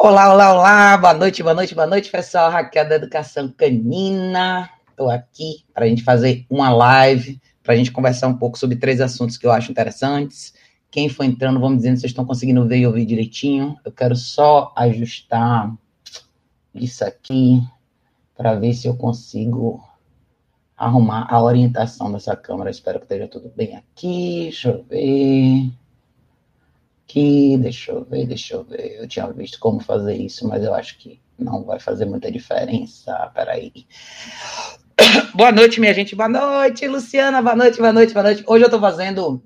Olá, olá, olá, boa noite, boa noite, boa noite, pessoal. Raquel da Educação Canina. Estou aqui para a gente fazer uma live, para a gente conversar um pouco sobre três assuntos que eu acho interessantes. Quem for entrando, vamos dizendo, vocês estão conseguindo ver e ouvir direitinho. Eu quero só ajustar isso aqui para ver se eu consigo arrumar a orientação dessa câmera. Espero que esteja tudo bem aqui. Deixa eu ver aqui, deixa eu ver, deixa eu ver. Eu tinha visto como fazer isso, mas eu acho que não vai fazer muita diferença. Peraí. Boa noite, minha gente. Boa noite, Luciana. Boa noite, boa noite, boa noite. Hoje eu tô fazendo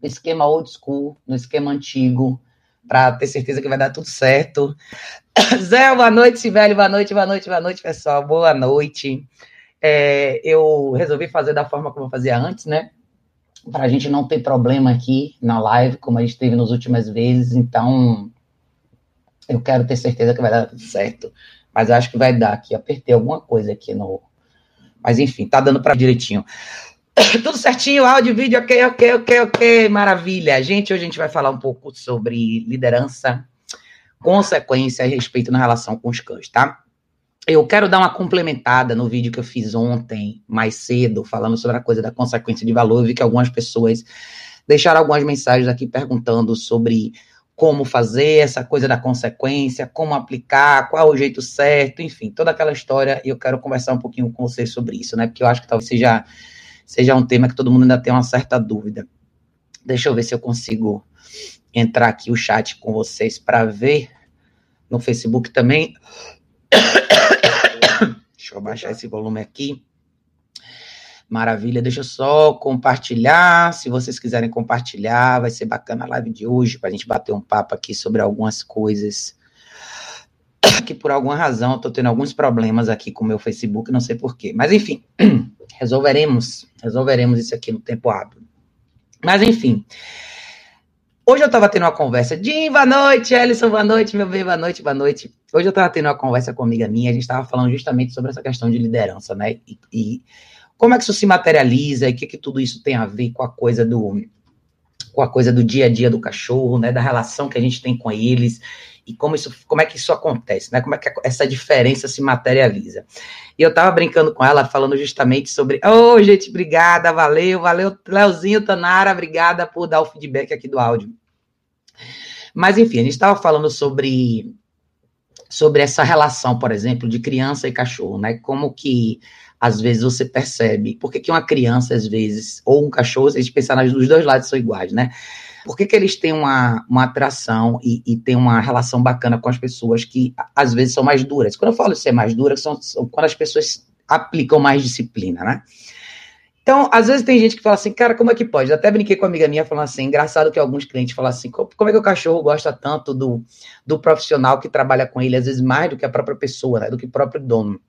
esquema old school, no esquema antigo, para ter certeza que vai dar tudo certo. Zé, boa noite, velho. Boa noite, boa noite, boa noite, pessoal. Boa noite. É, eu resolvi fazer da forma como eu fazia antes, né? Para a gente não ter problema aqui na live, como a gente teve nas últimas vezes. Então, eu quero ter certeza que vai dar tudo certo. Mas acho que vai dar aqui. Apertei alguma coisa aqui no. Mas enfim, tá dando para direitinho. Tudo certinho, áudio, vídeo, ok, ok, ok, ok, maravilha. Gente, hoje a gente vai falar um pouco sobre liderança, consequência e respeito na relação com os cães, tá? Eu quero dar uma complementada no vídeo que eu fiz ontem, mais cedo, falando sobre a coisa da consequência de valor. Eu vi que algumas pessoas deixaram algumas mensagens aqui perguntando sobre como fazer essa coisa da consequência, como aplicar, qual é o jeito certo, enfim, toda aquela história. E eu quero conversar um pouquinho com vocês sobre isso, né? Porque eu acho que talvez seja, seja um tema que todo mundo ainda tem uma certa dúvida. Deixa eu ver se eu consigo entrar aqui o chat com vocês para ver no Facebook também. Deixa eu baixar esse volume aqui. Maravilha, deixa eu só compartilhar. Se vocês quiserem compartilhar, vai ser bacana a live de hoje para a gente bater um papo aqui sobre algumas coisas que por alguma razão eu tô tendo alguns problemas aqui com o meu Facebook, não sei porquê. Mas enfim, resolveremos, resolveremos isso aqui no tempo hábil. Mas enfim, Hoje eu estava tendo uma conversa. Jim, boa noite. Ellison, boa noite. Meu bem, boa noite, boa noite. Hoje eu estava tendo uma conversa com uma amiga minha. A gente estava falando justamente sobre essa questão de liderança, né? E, e, como é que isso se materializa e o que, que tudo isso tem a ver com a coisa do com a coisa do dia a dia do cachorro, né? Da relação que a gente tem com eles e como isso, como é que isso acontece, né? Como é que essa diferença se materializa. E eu tava brincando com ela, falando justamente sobre, ô, oh, gente, obrigada, valeu, valeu, Leozinho, Tanara, obrigada por dar o feedback aqui do áudio. Mas, enfim, a gente estava falando sobre, sobre essa relação, por exemplo, de criança e cachorro, né? Como que, às vezes, você percebe, por que, que uma criança, às vezes, ou um cachorro, se a gente pensar nos dois lados são iguais, né? Por que, que eles têm uma, uma atração e, e têm uma relação bacana com as pessoas que, às vezes, são mais duras? Quando eu falo ser mais dura, são, são quando as pessoas aplicam mais disciplina, né? Então, às vezes tem gente que fala assim, cara, como é que pode? Eu até brinquei com uma amiga minha falando assim, engraçado que alguns clientes falam assim, como é que o cachorro gosta tanto do, do profissional que trabalha com ele, às vezes mais do que a própria pessoa, né, do que o próprio dono.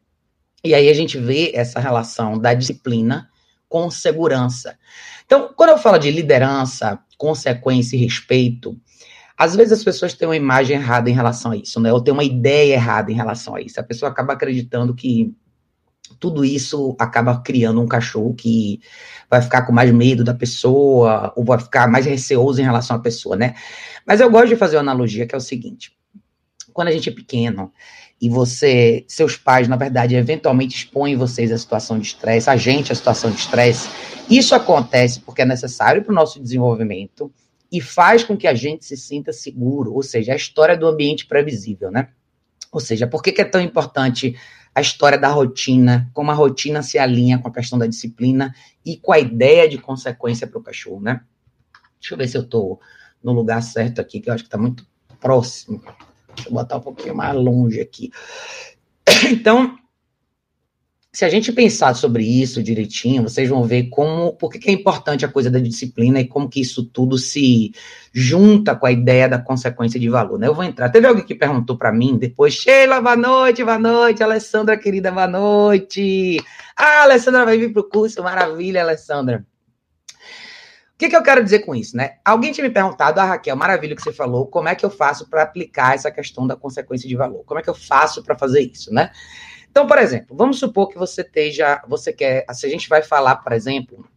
E aí a gente vê essa relação da disciplina com segurança. Então, quando eu falo de liderança, consequência e respeito, às vezes as pessoas têm uma imagem errada em relação a isso, né? Ou têm uma ideia errada em relação a isso. A pessoa acaba acreditando que tudo isso acaba criando um cachorro que vai ficar com mais medo da pessoa, ou vai ficar mais receoso em relação à pessoa, né? Mas eu gosto de fazer uma analogia que é o seguinte: quando a gente é pequeno e você, seus pais, na verdade, eventualmente expõem vocês à situação de estresse, a gente à situação de estresse, isso acontece porque é necessário para o nosso desenvolvimento e faz com que a gente se sinta seguro, ou seja, a história do ambiente previsível, né? Ou seja, por que, que é tão importante a história da rotina, como a rotina se alinha com a questão da disciplina e com a ideia de consequência para o cachorro, né? Deixa eu ver se eu estou no lugar certo aqui, que eu acho que está muito próximo. Deixa eu botar um pouquinho mais longe aqui. Então, se a gente pensar sobre isso direitinho, vocês vão ver como, por que é importante a coisa da disciplina e como que isso tudo se junta com a ideia da consequência de valor, né? Eu vou entrar. Teve alguém que perguntou para mim depois, Sheila, boa noite, boa noite, Alessandra, querida, boa noite. Ah, a Alessandra vai vir pro curso, maravilha, Alessandra. O que, que eu quero dizer com isso, né? Alguém tinha me perguntado, ah, Raquel, maravilha que você falou, como é que eu faço para aplicar essa questão da consequência de valor? Como é que eu faço para fazer isso, né? Então, por exemplo, vamos supor que você esteja, você quer, se a gente vai falar, por exemplo,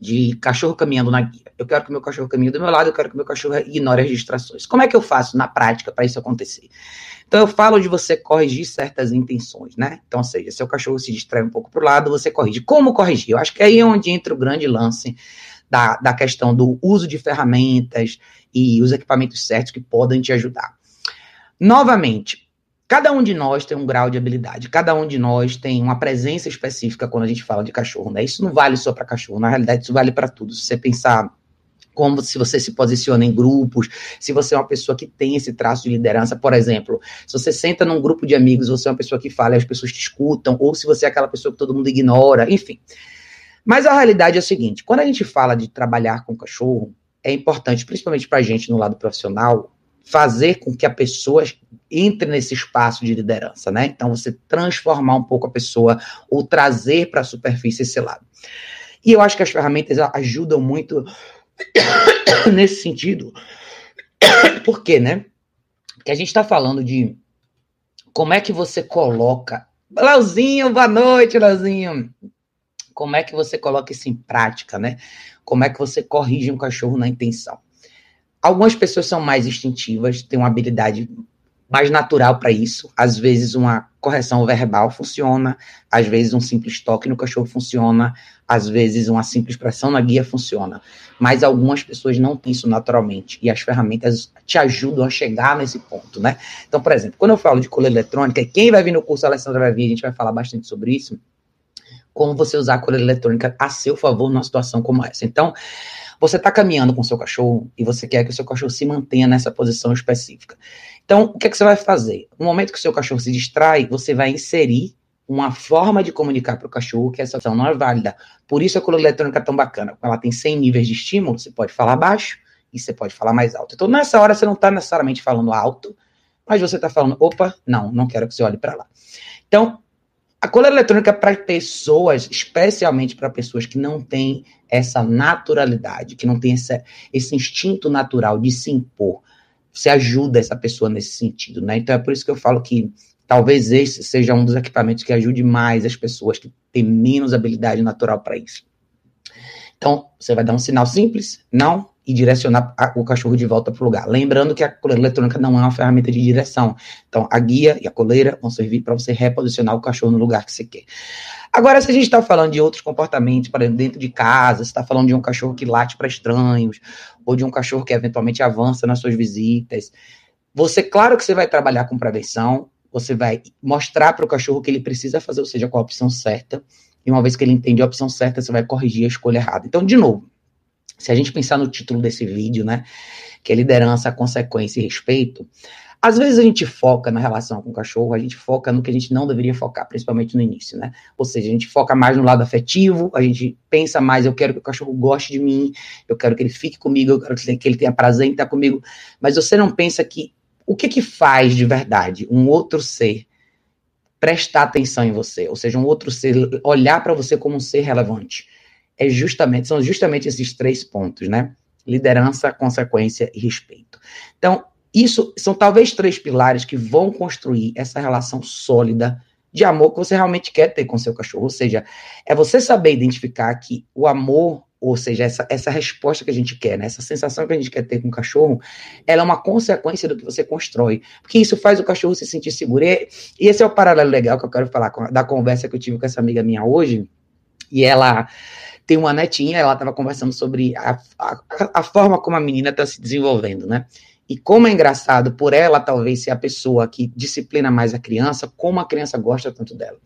de cachorro caminhando na guia. Eu quero que meu cachorro caminhe do meu lado, eu quero que meu cachorro ignore as distrações. Como é que eu faço na prática para isso acontecer? Então eu falo de você corrigir certas intenções, né? Então, ou seja, se o cachorro se distrai um pouco para o lado, você corrige. Como corrigir? Eu acho que é aí onde entra o grande lance da, da questão do uso de ferramentas e os equipamentos certos que podem te ajudar. Novamente, cada um de nós tem um grau de habilidade, cada um de nós tem uma presença específica quando a gente fala de cachorro, né? Isso não vale só para cachorro, na realidade, isso vale para tudo. Se você pensar como se você se posiciona em grupos, se você é uma pessoa que tem esse traço de liderança, por exemplo, se você senta num grupo de amigos, você é uma pessoa que fala e as pessoas te escutam, ou se você é aquela pessoa que todo mundo ignora, enfim. Mas a realidade é a seguinte: quando a gente fala de trabalhar com cachorro, é importante, principalmente para a gente no lado profissional, fazer com que a pessoa entre nesse espaço de liderança, né? Então, você transformar um pouco a pessoa ou trazer para a superfície esse lado. E eu acho que as ferramentas ajudam muito nesse sentido. Por quê, né? Que a gente está falando de como é que você coloca. Lauzinho, boa noite, Lauzinho. Como é que você coloca isso em prática, né? Como é que você corrige um cachorro na intenção? Algumas pessoas são mais instintivas, têm uma habilidade mais natural para isso. Às vezes, uma correção verbal funciona, às vezes, um simples toque no cachorro funciona, às vezes, uma simples pressão na guia funciona. Mas algumas pessoas não têm isso naturalmente e as ferramentas te ajudam a chegar nesse ponto, né? Então, por exemplo, quando eu falo de coleira eletrônica, quem vai vir no curso Alessandra vai vir, a gente vai falar bastante sobre isso, como você usar a coleira eletrônica a seu favor numa situação como essa. Então, você está caminhando com o seu cachorro e você quer que o seu cachorro se mantenha nessa posição específica. Então, o que, é que você vai fazer? No momento que o seu cachorro se distrai, você vai inserir uma forma de comunicar para o cachorro que essa opção não é válida. Por isso a coluna eletrônica é tão bacana. Ela tem 100 níveis de estímulo, você pode falar baixo e você pode falar mais alto. Então, nessa hora, você não está necessariamente falando alto, mas você está falando, opa, não, não quero que você olhe para lá. Então, a coleira eletrônica é para pessoas, especialmente para pessoas que não têm essa naturalidade, que não têm esse instinto natural de se impor. Você ajuda essa pessoa nesse sentido, né? Então é por isso que eu falo que talvez esse seja um dos equipamentos que ajude mais as pessoas que têm menos habilidade natural para isso. Então, você vai dar um sinal simples, não, e direcionar o cachorro de volta para o lugar. Lembrando que a coleira eletrônica não é uma ferramenta de direção. Então, a guia e a coleira vão servir para você reposicionar o cachorro no lugar que você quer. Agora, se a gente está falando de outros comportamentos, por exemplo, dentro de casa, você está falando de um cachorro que late para estranhos, ou de um cachorro que eventualmente avança nas suas visitas, você, claro que você vai trabalhar com prevenção, você vai mostrar para o cachorro que ele precisa fazer, ou seja, qual a opção certa, e uma vez que ele entende a opção certa, você vai corrigir a escolha errada. Então, de novo, se a gente pensar no título desse vídeo, né, que é liderança, consequência e respeito, às vezes a gente foca na relação com o cachorro, a gente foca no que a gente não deveria focar, principalmente no início, né? Ou seja, a gente foca mais no lado afetivo, a gente pensa mais, eu quero que o cachorro goste de mim, eu quero que ele fique comigo, eu quero que ele tenha prazer em estar comigo, mas você não pensa que o que que faz de verdade um outro ser prestar atenção em você, ou seja, um outro ser olhar para você como um ser relevante é justamente, são justamente esses três pontos, né? Liderança, consequência e respeito. Então, isso são talvez três pilares que vão construir essa relação sólida de amor que você realmente quer ter com seu cachorro. Ou seja, é você saber identificar que o amor, ou seja, essa, essa resposta que a gente quer, né? essa sensação que a gente quer ter com o cachorro, ela é uma consequência do que você constrói. Porque isso faz o cachorro se sentir seguro. E, e esse é o paralelo legal que eu quero falar com, da conversa que eu tive com essa amiga minha hoje. E ela tem uma netinha, ela estava conversando sobre a, a, a, forma como a menina está se desenvolvendo, né? E como é engraçado, por ela talvez ser a pessoa que disciplina mais a criança, como a criança gosta tanto dela.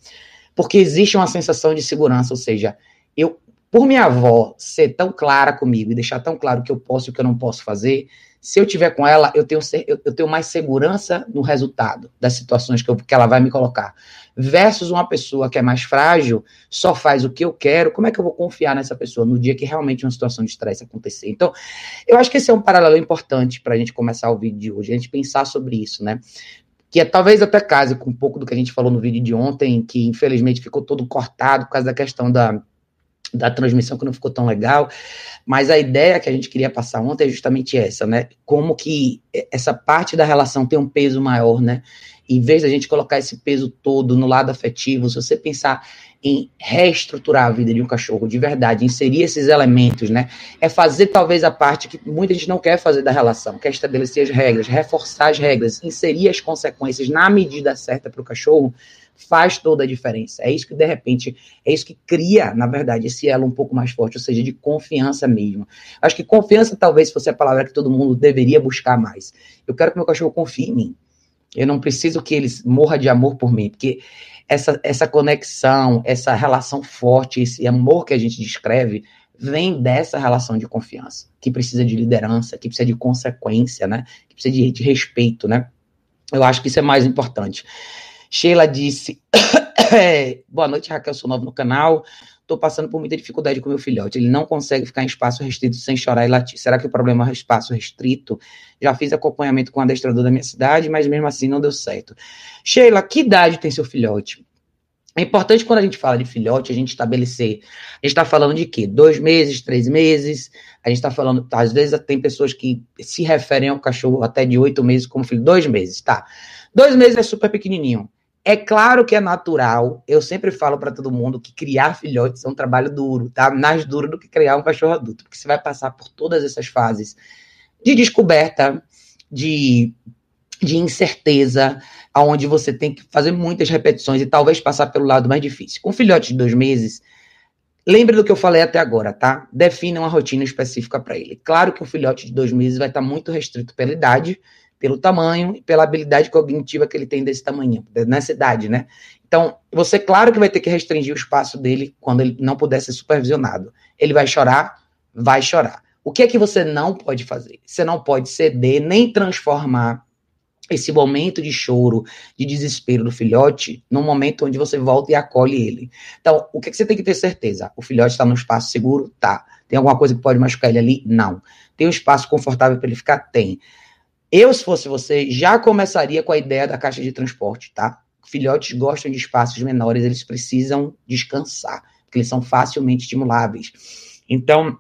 Porque existe uma sensação de segurança, ou seja, eu, por minha avó ser tão clara comigo e deixar tão claro o que eu posso e o que eu não posso fazer, se eu tiver com ela, eu tenho, eu, tenho mais segurança no resultado das situações que, eu, que ela vai me colocar. Versus uma pessoa que é mais frágil, só faz o que eu quero, como é que eu vou confiar nessa pessoa no dia que realmente uma situação de estresse acontecer? Então, eu acho que esse é um paralelo importante para a gente começar o vídeo de hoje, a gente pensar sobre isso, né? que é talvez até case com um pouco do que a gente falou no vídeo de ontem, que infelizmente ficou todo cortado por causa da questão da, da transmissão que não ficou tão legal, mas a ideia que a gente queria passar ontem é justamente essa, né? Como que essa parte da relação tem um peso maior, né? Em vez da gente colocar esse peso todo no lado afetivo, se você pensar em reestruturar a vida de um cachorro de verdade, inserir esses elementos, né? É fazer talvez a parte que muita gente não quer fazer da relação, quer estabelecer as regras, reforçar as regras, inserir as consequências na medida certa para o cachorro, faz toda a diferença. É isso que, de repente, é isso que cria, na verdade, esse elo um pouco mais forte, ou seja, de confiança mesmo. Acho que confiança talvez fosse a palavra que todo mundo deveria buscar mais. Eu quero que meu cachorro confie em mim. Eu não preciso que eles morra de amor por mim, porque essa, essa conexão, essa relação forte, esse amor que a gente descreve, vem dessa relação de confiança, que precisa de liderança, que precisa de consequência, né? Que precisa de, de respeito, né? Eu acho que isso é mais importante. Sheila disse: Boa noite, Raquel, sou novo no canal. Estou passando por muita dificuldade com meu filhote. Ele não consegue ficar em espaço restrito sem chorar e latir. Será que o problema é o espaço restrito? Já fiz acompanhamento com o adestrador da minha cidade, mas mesmo assim não deu certo. Sheila, que idade tem seu filhote? É importante quando a gente fala de filhote, a gente estabelecer. A gente está falando de quê? Dois meses, três meses. A gente está falando, às vezes tem pessoas que se referem ao cachorro até de oito meses como filho. Dois meses, tá? Dois meses é super pequenininho. É claro que é natural, eu sempre falo para todo mundo que criar filhotes é um trabalho duro, tá? Mais duro do que criar um cachorro adulto, porque você vai passar por todas essas fases de descoberta, de, de incerteza, aonde você tem que fazer muitas repetições e talvez passar pelo lado mais difícil. Com filhote de dois meses, lembre do que eu falei até agora, tá? Defina uma rotina específica para ele. Claro que um filhote de dois meses vai estar muito restrito pela idade, pelo tamanho e pela habilidade cognitiva que ele tem desse tamanho, nessa idade, né? Então, você, claro que vai ter que restringir o espaço dele quando ele não puder ser supervisionado. Ele vai chorar? Vai chorar. O que é que você não pode fazer? Você não pode ceder nem transformar esse momento de choro, de desespero do filhote, num momento onde você volta e acolhe ele. Então, o que, é que você tem que ter certeza? O filhote está num espaço seguro? Tá. Tem alguma coisa que pode machucar ele ali? Não. Tem um espaço confortável para ele ficar? Tem. Eu, se fosse você, já começaria com a ideia da caixa de transporte, tá? Filhotes gostam de espaços menores, eles precisam descansar, porque eles são facilmente estimuláveis. Então,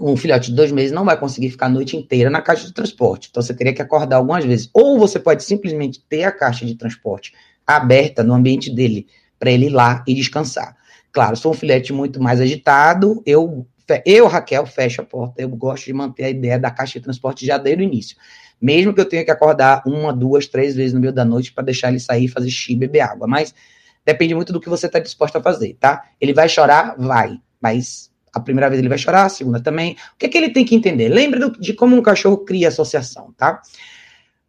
um filhote de dois meses não vai conseguir ficar a noite inteira na caixa de transporte. Então, você teria que acordar algumas vezes. Ou você pode simplesmente ter a caixa de transporte aberta no ambiente dele, para ele ir lá e descansar. Claro, se for um filhote muito mais agitado, eu, eu, Raquel, fecho a porta. Eu gosto de manter a ideia da caixa de transporte já desde o início. Mesmo que eu tenha que acordar uma, duas, três vezes no meio da noite para deixar ele sair, fazer xixi beber água. Mas depende muito do que você está disposto a fazer, tá? Ele vai chorar? Vai. Mas a primeira vez ele vai chorar, a segunda também. O que, é que ele tem que entender? Lembre de como um cachorro cria associação, tá?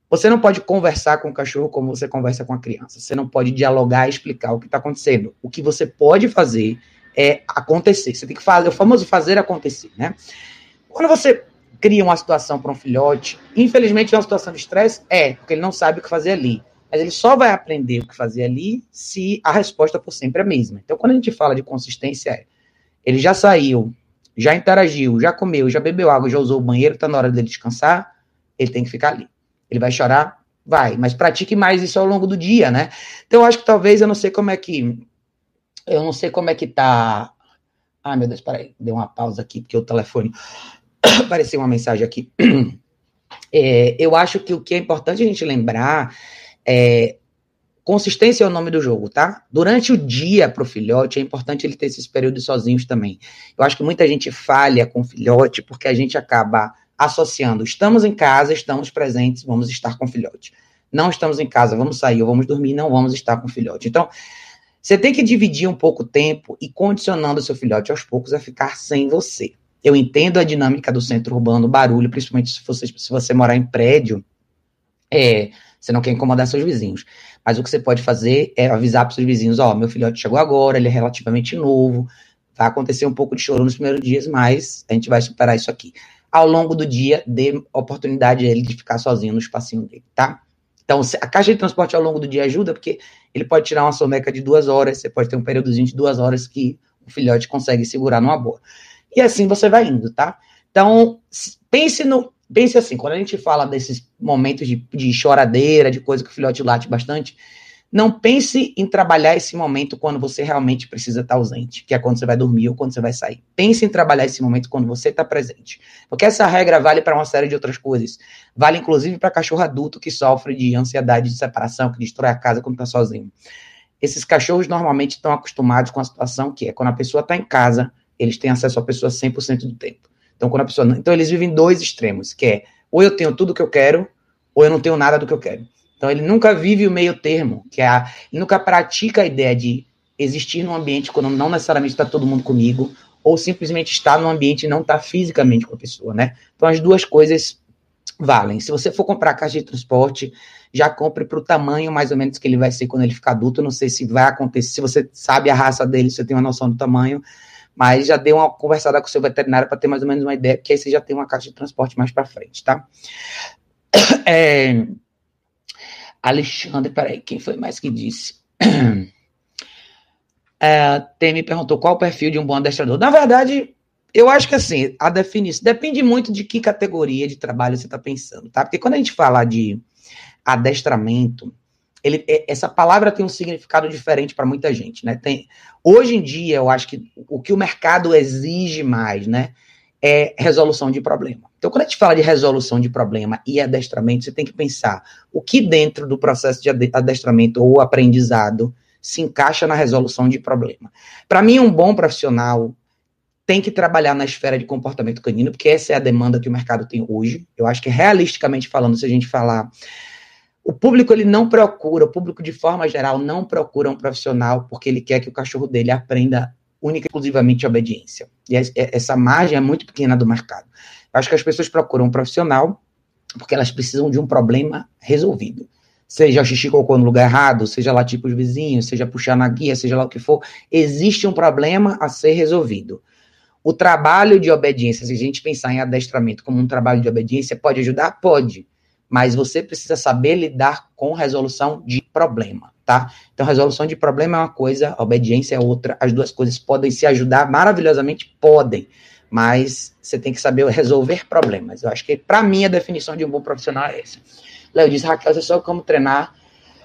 Você não pode conversar com o cachorro como você conversa com a criança. Você não pode dialogar e explicar o que está acontecendo. O que você pode fazer é acontecer. Você tem que fazer, o famoso fazer acontecer, né? Quando você cria uma situação para um filhote. Infelizmente é uma situação de estresse? É, porque ele não sabe o que fazer ali. Mas ele só vai aprender o que fazer ali se a resposta por sempre a mesma. Então, quando a gente fala de consistência, é ele já saiu, já interagiu, já comeu, já bebeu água, já usou o banheiro, está na hora dele descansar, ele tem que ficar ali. Ele vai chorar? Vai, mas pratique mais isso ao longo do dia, né? Então, eu acho que talvez, eu não sei como é que. Eu não sei como é que tá. Ah, meu Deus, peraí, deu uma pausa aqui, porque o telefone apareceu uma mensagem aqui. É, eu acho que o que é importante a gente lembrar é consistência é o nome do jogo, tá? Durante o dia para o filhote é importante ele ter esses períodos sozinhos também. Eu acho que muita gente falha com o filhote porque a gente acaba associando estamos em casa, estamos presentes, vamos estar com o filhote. Não estamos em casa, vamos sair ou vamos dormir, não vamos estar com o filhote. Então, você tem que dividir um pouco o tempo e condicionando o seu filhote aos poucos a ficar sem você. Eu entendo a dinâmica do centro urbano, barulho, principalmente se você, se você morar em prédio, é, você não quer incomodar seus vizinhos. Mas o que você pode fazer é avisar para seus vizinhos: ó, oh, meu filhote chegou agora, ele é relativamente novo, vai acontecer um pouco de choro nos primeiros dias, mas a gente vai superar isso aqui. Ao longo do dia, dê oportunidade a ele de ficar sozinho no espacinho dele, tá? Então, a caixa de transporte ao longo do dia ajuda, porque ele pode tirar uma soneca de duas horas, você pode ter um períodozinho de duas horas que o filhote consegue segurar numa boa. E assim você vai indo, tá? Então, pense no. Pense assim, quando a gente fala desses momentos de, de choradeira, de coisa que o filhote late bastante, não pense em trabalhar esse momento quando você realmente precisa estar ausente, que é quando você vai dormir ou quando você vai sair. Pense em trabalhar esse momento quando você está presente. Porque essa regra vale para uma série de outras coisas. Vale inclusive para cachorro adulto que sofre de ansiedade de separação, que destrói a casa quando está sozinho. esses cachorros normalmente estão acostumados com a situação que é quando a pessoa está em casa, eles têm acesso à pessoa 100% do tempo. Então, quando a pessoa. Então, eles vivem dois extremos, que é ou eu tenho tudo que eu quero, ou eu não tenho nada do que eu quero. Então, ele nunca vive o meio termo, que é a, ele nunca pratica a ideia de existir num ambiente quando não necessariamente está todo mundo comigo, ou simplesmente estar num ambiente e não estar tá fisicamente com a pessoa, né? Então, as duas coisas valem. Se você for comprar caixa de transporte, já compre para o tamanho mais ou menos que ele vai ser quando ele ficar adulto. Não sei se vai acontecer, se você sabe a raça dele, se você tem uma noção do tamanho, mas já dê uma conversada com o seu veterinário para ter mais ou menos uma ideia, porque aí você já tem uma caixa de transporte mais para frente, tá? É... Alexandre, peraí, quem foi mais que disse? É, tem me perguntou qual o perfil de um bom adestrador. Na verdade, eu acho que assim, a definição depende muito de que categoria de trabalho você está pensando, tá? Porque quando a gente fala de adestramento, ele, é, essa palavra tem um significado diferente para muita gente, né? Tem, hoje em dia, eu acho que o que o mercado exige mais, né, é resolução de problema. Então, quando a gente fala de resolução de problema e adestramento, você tem que pensar o que dentro do processo de adestramento ou aprendizado se encaixa na resolução de problema. Para mim, um bom profissional tem que trabalhar na esfera de comportamento canino, porque essa é a demanda que o mercado tem hoje. Eu acho que, realisticamente falando, se a gente falar o público ele não procura, o público de forma geral não procura um profissional porque ele quer que o cachorro dele aprenda única e exclusivamente obediência. E essa margem é muito pequena do mercado. Eu acho que as pessoas procuram um profissional porque elas precisam de um problema resolvido. Seja o xixi cocô no lugar errado, seja lá tipo os vizinhos, seja puxar na guia, seja lá o que for, existe um problema a ser resolvido. O trabalho de obediência, se a gente pensar em adestramento como um trabalho de obediência, pode ajudar? Pode mas você precisa saber lidar com resolução de problema, tá? Então, resolução de problema é uma coisa, obediência é outra. As duas coisas podem se ajudar maravilhosamente, podem, mas você tem que saber resolver problemas. Eu acho que, para mim, a definição de um bom profissional é essa. Léo diz, Raquel, você sabe como treinar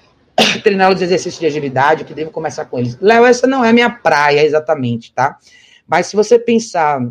treinar os exercícios de agilidade, que devo começar com eles. Léo, essa não é minha praia exatamente, tá? Mas se você pensar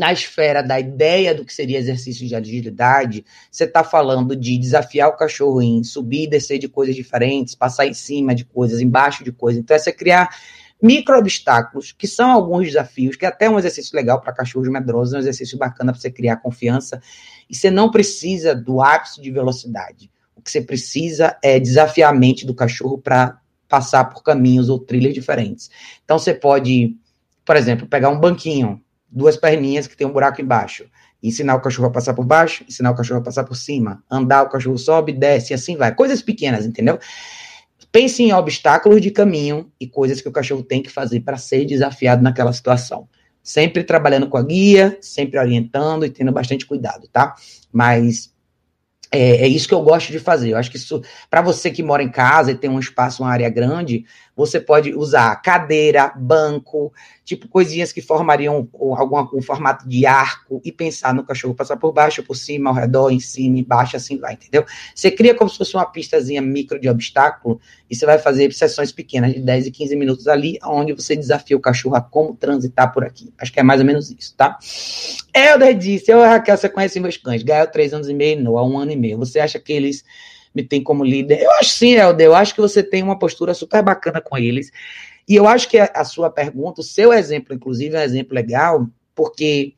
na esfera da ideia do que seria exercício de agilidade, você está falando de desafiar o cachorro em subir e descer de coisas diferentes, passar em cima de coisas, embaixo de coisas. Então, é você criar micro obstáculos, que são alguns desafios, que é até um exercício legal para cachorros medrosos, é um exercício bacana para você criar confiança. E você não precisa do ápice de velocidade. O que você precisa é desafiar a mente do cachorro para passar por caminhos ou trilhas diferentes. Então, você pode, por exemplo, pegar um banquinho duas perninhas que tem um buraco embaixo. Ensinar o cachorro a passar por baixo, ensinar o cachorro a passar por cima. Andar, o cachorro sobe, desce, e assim vai. Coisas pequenas, entendeu? Pense em obstáculos de caminho e coisas que o cachorro tem que fazer para ser desafiado naquela situação. Sempre trabalhando com a guia, sempre orientando e tendo bastante cuidado, tá? Mas é, é, isso que eu gosto de fazer. Eu acho que isso, para você que mora em casa e tem um espaço, uma área grande, você pode usar cadeira, banco, tipo coisinhas que formariam algum um formato de arco e pensar no cachorro passar por baixo, por cima, ao redor, em cima, embaixo, assim vai, entendeu? Você cria como se fosse uma pistazinha micro de obstáculo e você vai fazer sessões pequenas de 10 e 15 minutos ali, onde você desafia o cachorro a como transitar por aqui. Acho que é mais ou menos isso, tá? Helder disse, eu, Raquel, você conhece meus cães, Gael, três anos e meio, Noah, um ano e meio. Você acha que eles me têm como líder? Eu acho sim, Helder, eu acho que você tem uma postura super bacana com eles. E eu acho que a, a sua pergunta, o seu exemplo, inclusive, é um exemplo legal, porque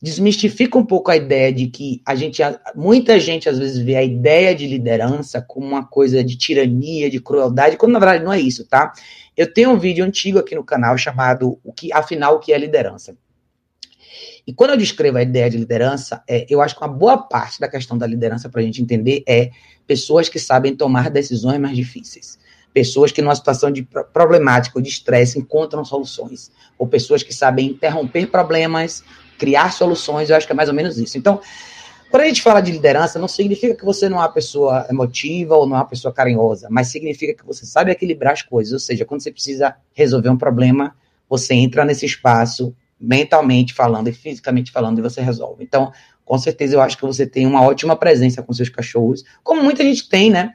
desmistifica um pouco a ideia de que a gente, muita gente às vezes vê a ideia de liderança como uma coisa de tirania, de crueldade, quando na verdade não é isso, tá? Eu tenho um vídeo antigo aqui no canal chamado o que, afinal, o que é liderança? E quando eu descrevo a ideia de liderança, é, eu acho que uma boa parte da questão da liderança para a gente entender é pessoas que sabem tomar decisões mais difíceis. Pessoas que numa situação de problemática ou de estresse encontram soluções, ou pessoas que sabem interromper problemas, criar soluções, eu acho que é mais ou menos isso. Então, quando a gente fala de liderança, não significa que você não é uma pessoa emotiva ou não é uma pessoa carinhosa, mas significa que você sabe equilibrar as coisas, ou seja, quando você precisa resolver um problema, você entra nesse espaço mentalmente falando e fisicamente falando e você resolve. Então, com certeza eu acho que você tem uma ótima presença com seus cachorros, como muita gente tem, né?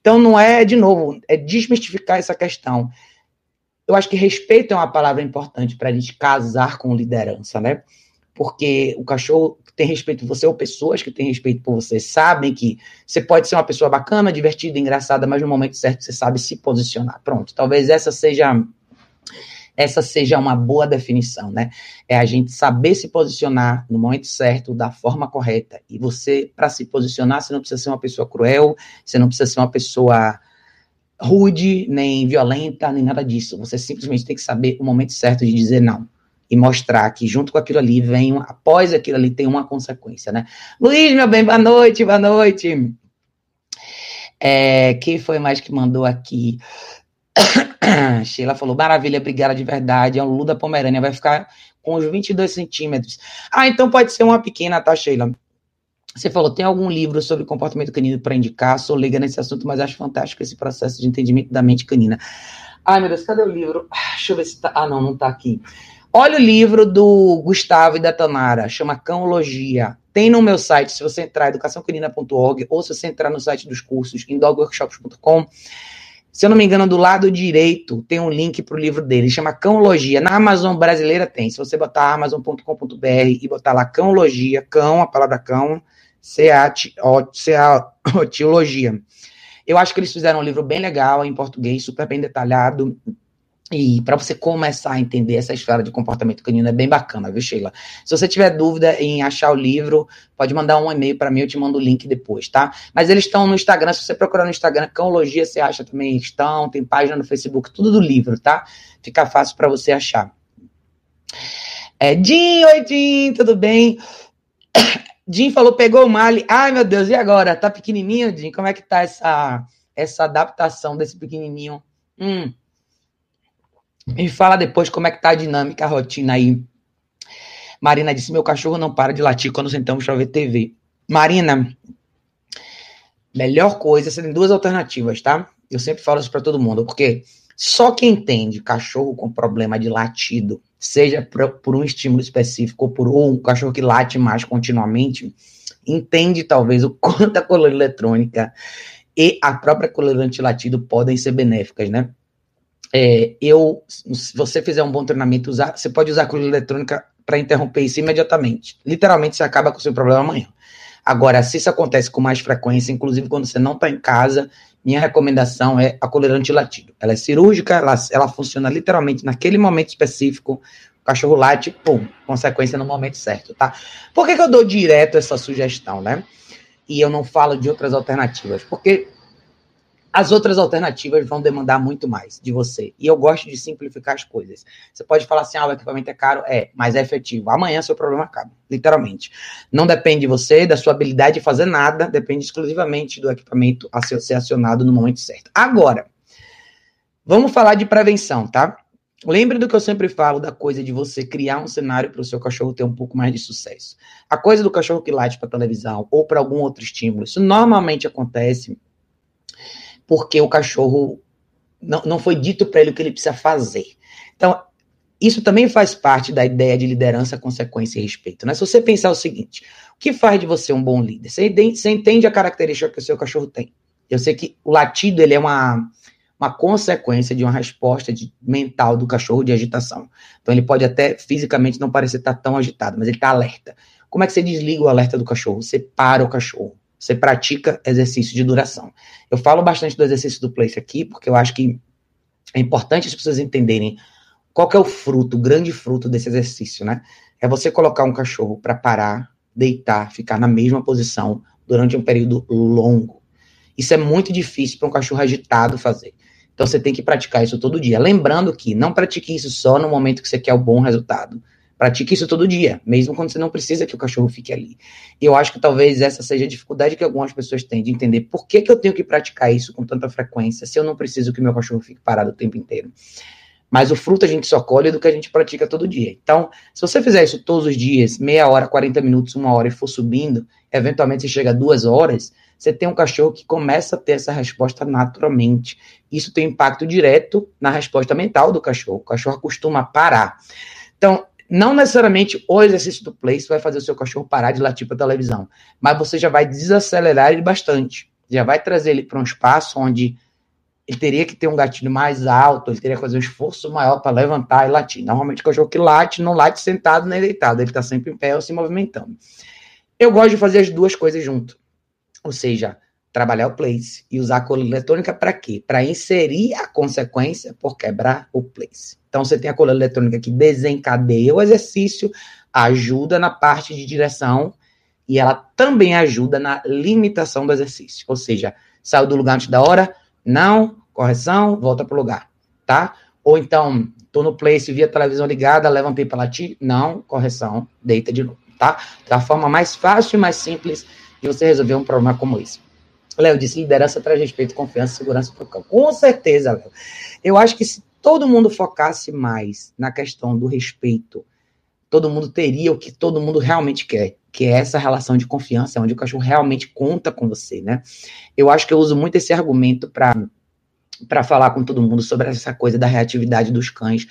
Então, não é, de novo, é desmistificar essa questão. Eu acho que respeito é uma palavra importante para a gente casar com liderança, né? porque o cachorro tem respeito por você, ou pessoas que têm respeito por você, sabem que você pode ser uma pessoa bacana, divertida, engraçada, mas no momento certo você sabe se posicionar. Pronto, talvez essa seja essa seja uma boa definição, né? É a gente saber se posicionar no momento certo, da forma correta. E você, para se posicionar, você não precisa ser uma pessoa cruel, você não precisa ser uma pessoa rude, nem violenta, nem nada disso. Você simplesmente tem que saber o momento certo de dizer não. E mostrar que junto com aquilo ali vem, após aquilo ali, tem uma consequência, né? Luiz, meu bem, boa noite, boa noite. É, quem foi mais que mandou aqui? Sheila falou, maravilha, obrigada de verdade. É um Luda Pomerânia, vai ficar com uns 22 centímetros. Ah, então pode ser uma pequena, tá, Sheila? Você falou, tem algum livro sobre comportamento canino para indicar? Sou leiga nesse assunto, mas acho fantástico esse processo de entendimento da mente canina. Ai, meu Deus, cadê o livro? Ah, deixa eu ver se tá. Ah, não, não tá aqui. Olha o livro do Gustavo e da Tanara, chama Cãologia. Tem no meu site, se você entrar educaçãocanina.org ou se você entrar no site dos cursos em dogworkshops.com. Se eu não me engano, do lado direito tem um link para o livro dele, chama Cãologia. Na Amazon brasileira tem. Se você botar amazon.com.br e botar lá Cãologia, cão, a palavra cão, Ceatiologia. Eu acho que eles fizeram um livro bem legal em português, super bem detalhado. E para você começar a entender essa esfera de comportamento canino é bem bacana, viu, Sheila? Se você tiver dúvida em achar o livro, pode mandar um e-mail para mim, eu te mando o link depois, tá? Mas eles estão no Instagram, se você procurar no Instagram, Cãologia, você acha também estão, tem página no Facebook, tudo do livro, tá? Fica fácil para você achar. É, Jim, oi Jim, tudo bem? Jim falou, pegou o Mali. Ai, meu Deus, e agora? Tá pequenininho, Jim? Como é que tá essa, essa adaptação desse pequenininho? Hum. Me fala depois como é que tá a dinâmica, a rotina aí. Marina disse, meu cachorro não para de latir quando sentamos para ver TV. Marina, melhor coisa, você tem duas alternativas, tá? Eu sempre falo isso para todo mundo, porque só quem entende cachorro com problema de latido seja por, um estímulo específico ou por um cachorro que late mais continuamente, entende talvez o quanto a coleira eletrônica e a própria coleira antilatido podem ser benéficas, né? É, eu, se você fizer um bom treinamento, usar, você pode usar a coleira eletrônica para interromper isso imediatamente. Literalmente, você acaba com o seu problema amanhã. Agora, se isso acontece com mais frequência, inclusive quando você não está em casa, minha recomendação é a coleira antilatido. Ela é cirúrgica, ela, ela funciona literalmente naquele momento específico. O cachorro late, pum, consequência no momento certo, tá? Por que, que eu dou direto essa sugestão, né? E eu não falo de outras alternativas? Porque as outras alternativas vão demandar muito mais de você. E eu gosto de simplificar as coisas. Você pode falar assim: ah, o equipamento é caro, é, mas é efetivo. Amanhã seu problema acaba, literalmente. Não depende de você, da sua habilidade de fazer nada, depende exclusivamente do equipamento a ser acionado no momento certo. Agora, vamos falar de prevenção, tá? Lembre do que eu sempre falo da coisa de você criar um cenário para o seu cachorro ter um pouco mais de sucesso. A coisa do cachorro que late para televisão ou para algum outro estímulo, isso normalmente acontece porque o cachorro não, não foi dito para ele o que ele precisa fazer. Então, isso também faz parte da ideia de liderança, consequência e respeito. Né? Se você pensar o seguinte, o que faz de você um bom líder? Você entende, você entende a característica que o seu cachorro tem. Eu sei que o latido ele é uma, uma consequência de uma resposta de, mental do cachorro de agitação. Então ele pode até fisicamente não parecer estar tão agitado, mas ele está alerta. Como é que você desliga o alerta do cachorro? Você para o cachorro. Você pratica exercício de duração. Eu falo bastante do exercício do place aqui, porque eu acho que é importante as pessoas entenderem qual é o fruto, o grande fruto desse exercício, né? É você colocar um cachorro para parar, deitar, ficar na mesma posição durante um período longo. Isso é muito difícil para um cachorro agitado fazer. Então você tem que praticar isso todo dia. Lembrando que não pratique isso só no momento que você quer o bom resultado. Pratique isso todo dia, mesmo quando você não precisa que o cachorro fique ali. E eu acho que talvez essa seja a dificuldade que algumas pessoas têm de entender por que, que eu tenho que praticar isso com tanta frequência se eu não preciso que meu cachorro fique parado o tempo inteiro. Mas o fruto a gente só colhe do que a gente pratica todo dia. Então, se você fizer isso todos os dias, meia hora, 40 minutos, uma hora e for subindo, eventualmente você chega a duas horas, você tem um cachorro que começa a ter essa resposta naturalmente. Isso tem impacto direto na resposta mental do cachorro. O cachorro costuma parar. Então, não necessariamente o exercício do place vai fazer o seu cachorro parar de latir para televisão, mas você já vai desacelerar ele bastante. Já vai trazer ele para um espaço onde ele teria que ter um gatilho mais alto, ele teria que fazer um esforço maior para levantar e latir. Normalmente o cachorro que late não late sentado nem deitado, ele está sempre em pé ou se movimentando. Eu gosto de fazer as duas coisas junto. Ou seja, trabalhar o place e usar a coleira eletrônica para quê? Para inserir a consequência por quebrar o place. Então você tem a coleira eletrônica que desencadeia o exercício, ajuda na parte de direção e ela também ajuda na limitação do exercício. Ou seja, saiu do lugar antes da hora, não, correção, volta para o lugar, tá? Ou então, tô no place, a televisão ligada, levantei para latir, não, correção, deita de novo, tá? Da forma mais fácil e mais simples de você resolver um problema como esse. Léo disse: liderança traz respeito, confiança segurança para o campo. Com certeza, Léo. Eu acho que se todo mundo focasse mais na questão do respeito, todo mundo teria o que todo mundo realmente quer, que é essa relação de confiança, onde o cachorro realmente conta com você, né? Eu acho que eu uso muito esse argumento para para falar com todo mundo sobre essa coisa da reatividade dos cães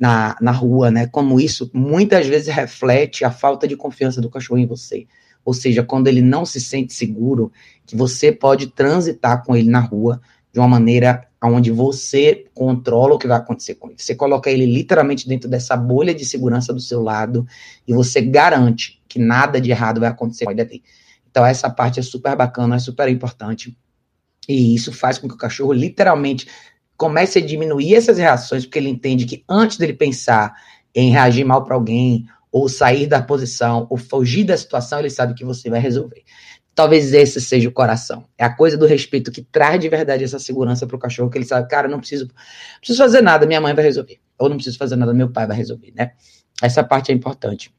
na, na rua, né? Como isso muitas vezes reflete a falta de confiança do cachorro em você. Ou seja, quando ele não se sente seguro, que você pode transitar com ele na rua de uma maneira onde você controla o que vai acontecer com ele. Você coloca ele literalmente dentro dessa bolha de segurança do seu lado e você garante que nada de errado vai acontecer com ele ali. Então, essa parte é super bacana, é super importante. E isso faz com que o cachorro literalmente comece a diminuir essas reações, porque ele entende que antes dele pensar em reagir mal para alguém ou sair da posição, ou fugir da situação, ele sabe que você vai resolver. Talvez esse seja o coração. É a coisa do respeito que traz de verdade essa segurança para o cachorro, que ele sabe, cara, não preciso, preciso fazer nada, minha mãe vai resolver. Ou não preciso fazer nada, meu pai vai resolver, né? Essa parte é importante.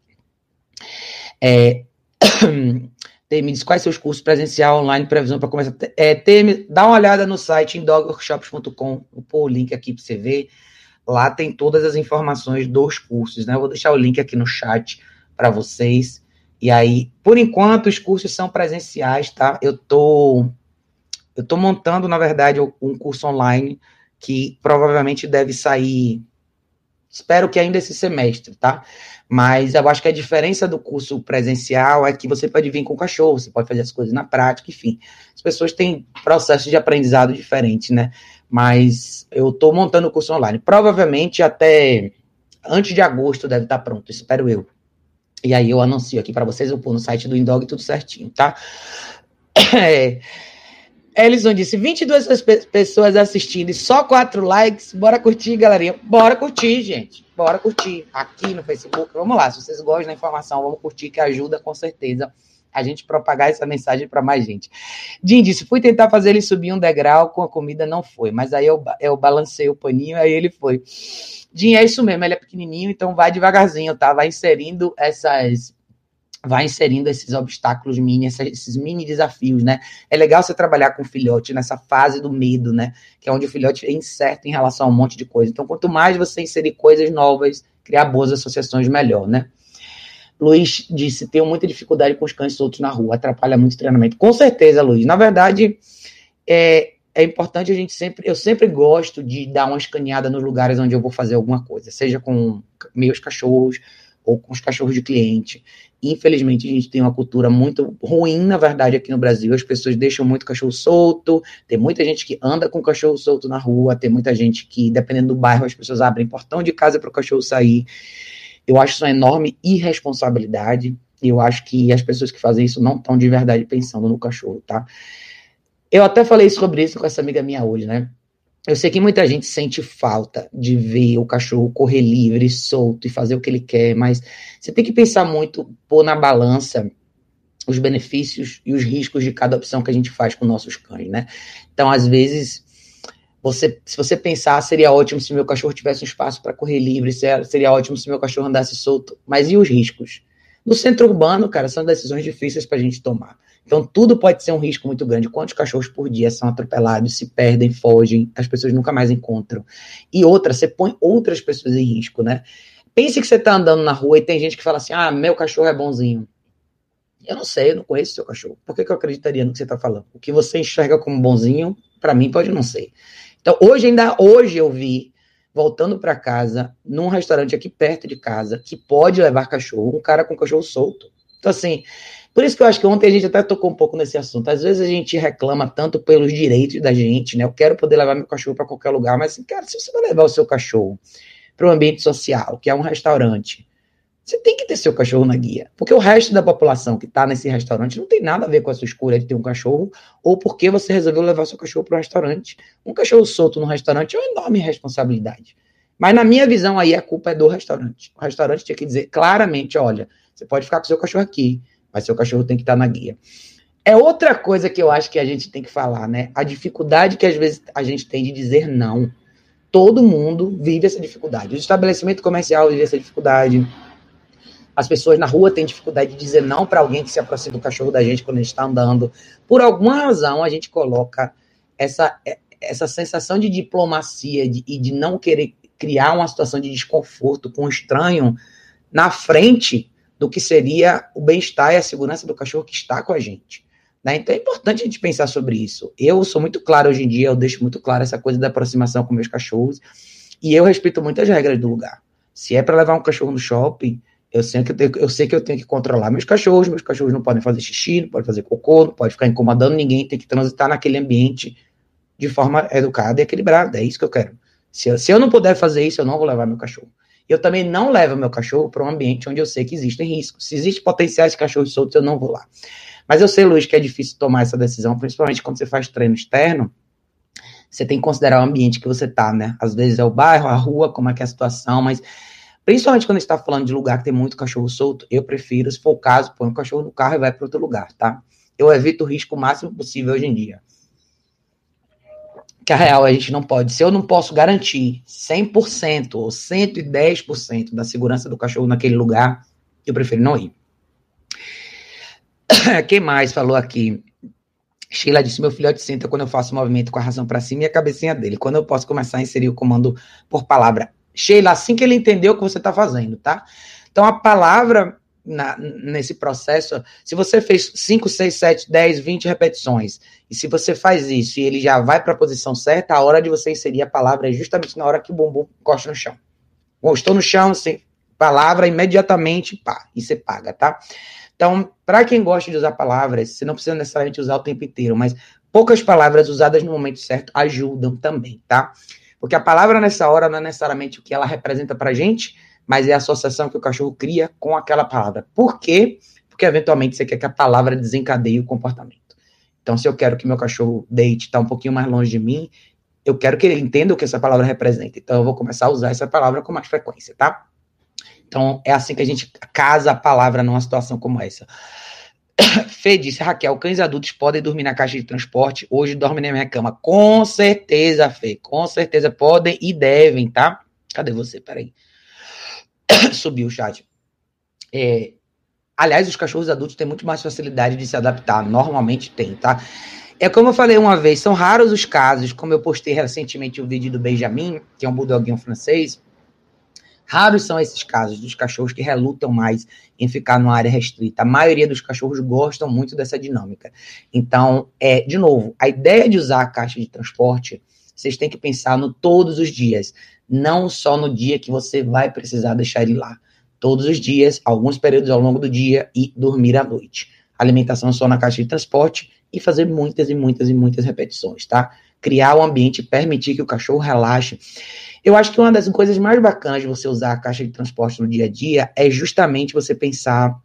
É... me diz quais seus cursos presencial, online, previsão para começar. É, Temi, dá uma olhada no site indogworkshops.com, vou pôr o link aqui para você ver. Lá tem todas as informações dos cursos, né? Eu vou deixar o link aqui no chat para vocês. E aí, por enquanto, os cursos são presenciais, tá? Eu tô eu tô montando, na verdade, um curso online que provavelmente deve sair espero que ainda esse semestre, tá? Mas eu acho que a diferença do curso presencial é que você pode vir com o cachorro, você pode fazer as coisas na prática, enfim. As pessoas têm processos de aprendizado diferentes, né? Mas eu estou montando o curso online. Provavelmente até antes de agosto deve estar pronto, espero eu. E aí eu anuncio aqui para vocês, eu pôr no site do Indog tudo certinho, tá? É. Elison disse: 22 pessoas assistindo e só 4 likes. Bora curtir, galerinha. Bora curtir, gente. Bora curtir. Aqui no Facebook. Vamos lá. Se vocês gostam da informação, vamos curtir, que ajuda com certeza a gente propagar essa mensagem para mais gente. Jim disse: fui tentar fazer ele subir um degrau com a comida, não foi. Mas aí eu, eu balancei o paninho, aí ele foi. Jim, é isso mesmo, ele é pequenininho, então vai devagarzinho, tá? Vai inserindo essas vai inserindo esses obstáculos mini, esses mini desafios, né? É legal você trabalhar com o filhote nessa fase do medo, né? Que é onde o filhote é incerto em relação a um monte de coisa. Então, quanto mais você inserir coisas novas, criar boas associações, melhor, né? Luiz disse: tenho muita dificuldade com os cães soltos na rua, atrapalha muito o treinamento. Com certeza, Luiz. Na verdade, é, é importante a gente sempre. Eu sempre gosto de dar uma escaneada nos lugares onde eu vou fazer alguma coisa, seja com meus cachorros ou com os cachorros de cliente. Infelizmente, a gente tem uma cultura muito ruim, na verdade, aqui no Brasil. As pessoas deixam muito cachorro solto, tem muita gente que anda com cachorro solto na rua, tem muita gente que, dependendo do bairro, as pessoas abrem portão de casa para o cachorro sair. Eu acho isso uma enorme irresponsabilidade. Eu acho que as pessoas que fazem isso não estão de verdade pensando no cachorro, tá? Eu até falei sobre isso com essa amiga minha hoje, né? Eu sei que muita gente sente falta de ver o cachorro correr livre, solto e fazer o que ele quer, mas você tem que pensar muito, pôr na balança os benefícios e os riscos de cada opção que a gente faz com nossos cães, né? Então, às vezes, você, se você pensar, seria ótimo se meu cachorro tivesse um espaço para correr livre, seria ótimo se meu cachorro andasse solto, mas e os riscos? No centro urbano, cara, são decisões difíceis para a gente tomar. Então, tudo pode ser um risco muito grande. Quantos cachorros por dia são atropelados, se perdem, fogem, as pessoas nunca mais encontram. E outra, você põe outras pessoas em risco, né? Pense que você está andando na rua e tem gente que fala assim: ah, meu cachorro é bonzinho. Eu não sei, eu não conheço seu cachorro. Por que, que eu acreditaria no que você está falando? O que você enxerga como bonzinho, para mim, pode não ser. Então, hoje, ainda hoje eu vi, voltando para casa, num restaurante aqui perto de casa, que pode levar cachorro, um cara com cachorro solto. Então, assim, Por isso que eu acho que ontem a gente até tocou um pouco nesse assunto. Às vezes a gente reclama tanto pelos direitos da gente, né? Eu quero poder levar meu cachorro para qualquer lugar, mas, cara, se você vai levar o seu cachorro para um ambiente social, que é um restaurante, você tem que ter seu cachorro na guia. Porque o resto da população que está nesse restaurante não tem nada a ver com a sua escolha de ter um cachorro ou porque você resolveu levar seu cachorro para o restaurante. Um cachorro solto no restaurante é uma enorme responsabilidade. Mas na minha visão aí a culpa é do restaurante. O restaurante tinha que dizer claramente, olha, você pode ficar com seu cachorro aqui, mas seu cachorro tem que estar tá na guia. É outra coisa que eu acho que a gente tem que falar, né? A dificuldade que às vezes a gente tem de dizer não. Todo mundo vive essa dificuldade. O estabelecimento comercial vive essa dificuldade as pessoas na rua têm dificuldade de dizer não para alguém que se aproxima do cachorro da gente quando a gente está andando. Por alguma razão, a gente coloca essa, essa sensação de diplomacia e de não querer criar uma situação de desconforto com o estranho na frente do que seria o bem-estar e a segurança do cachorro que está com a gente. Né? Então é importante a gente pensar sobre isso. Eu sou muito claro hoje em dia, eu deixo muito claro essa coisa da aproximação com meus cachorros, e eu respeito muitas regras do lugar. Se é para levar um cachorro no shopping, eu sei, que eu, tenho, eu sei que eu tenho que controlar meus cachorros, meus cachorros não podem fazer xixi, não podem fazer cocô, não pode ficar incomodando ninguém, tem que transitar naquele ambiente de forma educada e equilibrada. É isso que eu quero. Se eu, se eu não puder fazer isso, eu não vou levar meu cachorro. Eu também não levo meu cachorro para um ambiente onde eu sei que existem riscos. Se existem potenciais cachorros soltos, eu não vou lá. Mas eu sei, Luiz, que é difícil tomar essa decisão, principalmente quando você faz treino externo. Você tem que considerar o ambiente que você tá, né? Às vezes é o bairro, a rua, como é que é a situação, mas Principalmente quando a gente está falando de lugar que tem muito cachorro solto, eu prefiro, se for o caso, põe o cachorro no carro e vai para outro lugar, tá? Eu evito o risco o máximo possível hoje em dia. Que a real a gente não pode. Se eu não posso garantir 100% ou 110% da segurança do cachorro naquele lugar, eu prefiro não ir. Quem mais falou aqui? Sheila disse: meu filhote senta quando eu faço movimento com a razão para cima e a cabecinha dele. Quando eu posso começar a inserir o comando por palavra Sheila, assim que ele entendeu o que você está fazendo, tá? Então, a palavra na, nesse processo, se você fez 5, 6, 7, 10, 20 repetições, e se você faz isso e ele já vai para a posição certa, a hora de você inserir a palavra é justamente na hora que o bumbum encosta no chão. Bom, estou no chão, assim, palavra, imediatamente, pá, e você paga, tá? Então, para quem gosta de usar palavras, você não precisa necessariamente usar o tempo inteiro, mas poucas palavras usadas no momento certo ajudam também, tá? Porque a palavra nessa hora não é necessariamente o que ela representa para a gente, mas é a associação que o cachorro cria com aquela palavra. Por quê? Porque eventualmente você quer que a palavra desencadeie o comportamento. Então, se eu quero que meu cachorro deite, está um pouquinho mais longe de mim, eu quero que ele entenda o que essa palavra representa. Então, eu vou começar a usar essa palavra com mais frequência, tá? Então, é assim que a gente casa a palavra numa situação como essa. Fê disse, Raquel, cães adultos podem dormir na caixa de transporte, hoje dormem na minha cama. Com certeza, Fê, com certeza podem e devem, tá? Cadê você? Peraí. Subiu o chat. É, aliás, os cachorros adultos têm muito mais facilidade de se adaptar, normalmente tem, tá? É como eu falei uma vez, são raros os casos, como eu postei recentemente o vídeo do Benjamin, que é um bulldoguinho francês, Raros são esses casos dos cachorros que relutam mais em ficar numa área restrita. A maioria dos cachorros gostam muito dessa dinâmica. Então, é, de novo, a ideia de usar a caixa de transporte, vocês têm que pensar no todos os dias, não só no dia que você vai precisar deixar ele lá. Todos os dias, alguns períodos ao longo do dia e dormir à noite. Alimentação só na caixa de transporte e fazer muitas e muitas e muitas repetições, tá? Criar o um ambiente, permitir que o cachorro relaxe. Eu acho que uma das coisas mais bacanas de você usar a caixa de transporte no dia a dia é justamente você pensar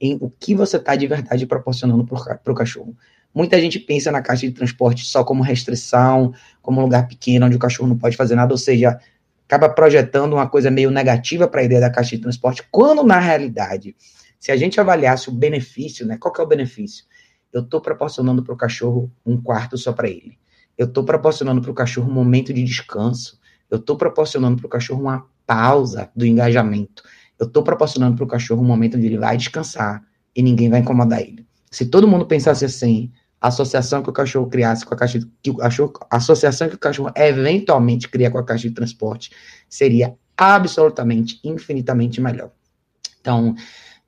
em o que você está de verdade proporcionando para o cachorro. Muita gente pensa na caixa de transporte só como restrição, como um lugar pequeno onde o cachorro não pode fazer nada, ou seja, acaba projetando uma coisa meio negativa para a ideia da caixa de transporte, quando na realidade, se a gente avaliasse o benefício, né? Qual que é o benefício? Eu estou proporcionando para o cachorro um quarto só para ele. Eu estou proporcionando para o cachorro um momento de descanso. Eu estou proporcionando para o cachorro uma pausa do engajamento. Eu estou proporcionando para o cachorro um momento onde ele vai descansar e ninguém vai incomodar ele. Se todo mundo pensasse assim, a associação que o cachorro criasse com a caixa de, que o cachorro, associação que o cachorro eventualmente cria com a caixa de transporte seria absolutamente infinitamente melhor. Então,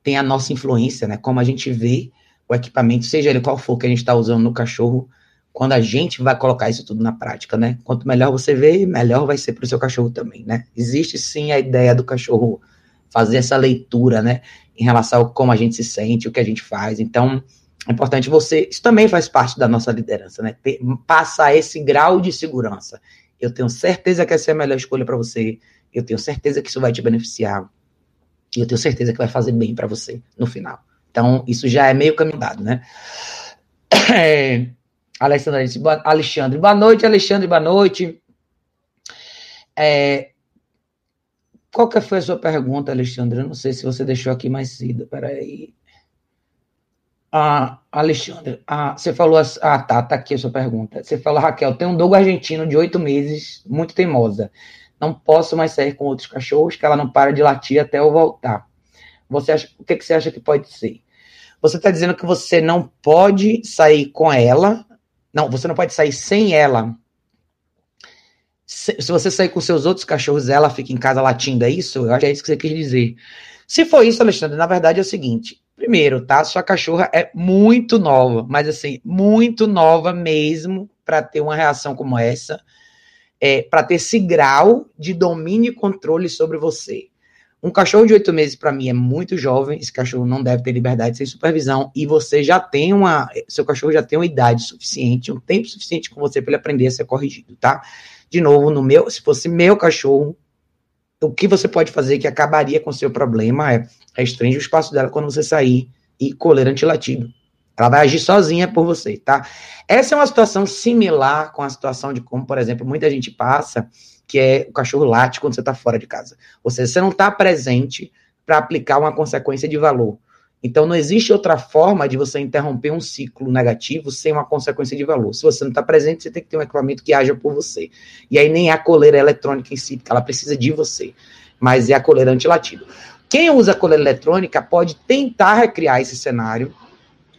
tem a nossa influência, né? Como a gente vê o equipamento, seja ele qual for que a gente está usando no cachorro, quando a gente vai colocar isso tudo na prática, né? Quanto melhor você vê, melhor vai ser para o seu cachorro também, né? Existe sim a ideia do cachorro fazer essa leitura, né? Em relação a como a gente se sente, o que a gente faz. Então, é importante você. Isso também faz parte da nossa liderança, né? Ter, passar esse grau de segurança. Eu tenho certeza que essa é a melhor escolha para você. Eu tenho certeza que isso vai te beneficiar. E eu tenho certeza que vai fazer bem para você no final. Então, isso já é meio caminho dado, né? É, Alexandre, Alexandre, boa noite, Alexandre, boa noite. É, qual que foi a sua pergunta, Alexandre? Eu não sei se você deixou aqui mais cedo. Peraí. Ah, Alexandre, ah, você falou. Ah, tá, tá aqui a sua pergunta. Você falou, Raquel, tem um dogo argentino de oito meses, muito teimosa. Não posso mais sair com outros cachorros, que ela não para de latir até eu voltar. Você acha, o que, que você acha que pode ser? Você está dizendo que você não pode sair com ela. Não, você não pode sair sem ela se, se, você sair com seus outros cachorros, ela fica em casa latindo, é isso? Eu acho que é isso que você quis dizer. Se for isso, Alexandre, na verdade é o seguinte: primeiro, tá? Sua cachorra é muito nova, mas assim, muito nova mesmo para ter uma reação como essa, é, para ter esse grau de domínio e controle sobre você. Um cachorro de oito meses, para mim, é muito jovem. Esse cachorro não deve ter liberdade sem supervisão. E você já tem uma. Seu cachorro já tem uma idade suficiente, um tempo suficiente com você para ele aprender a ser corrigido, tá? De novo, no meu, se fosse meu cachorro, o que você pode fazer que acabaria com o seu problema é restringe o espaço dela quando você sair e coleira antilatido. Ela vai agir sozinha por você, tá? Essa é uma situação similar com a situação de como, por exemplo, muita gente passa, que é o cachorro late quando você está fora de casa. Ou seja, você não está presente para aplicar uma consequência de valor. Então, não existe outra forma de você interromper um ciclo negativo sem uma consequência de valor. Se você não está presente, você tem que ter um equipamento que haja por você. E aí nem é a coleira eletrônica em si, porque ela precisa de você, mas é a coleira antilatido. Quem usa coleira eletrônica pode tentar recriar esse cenário,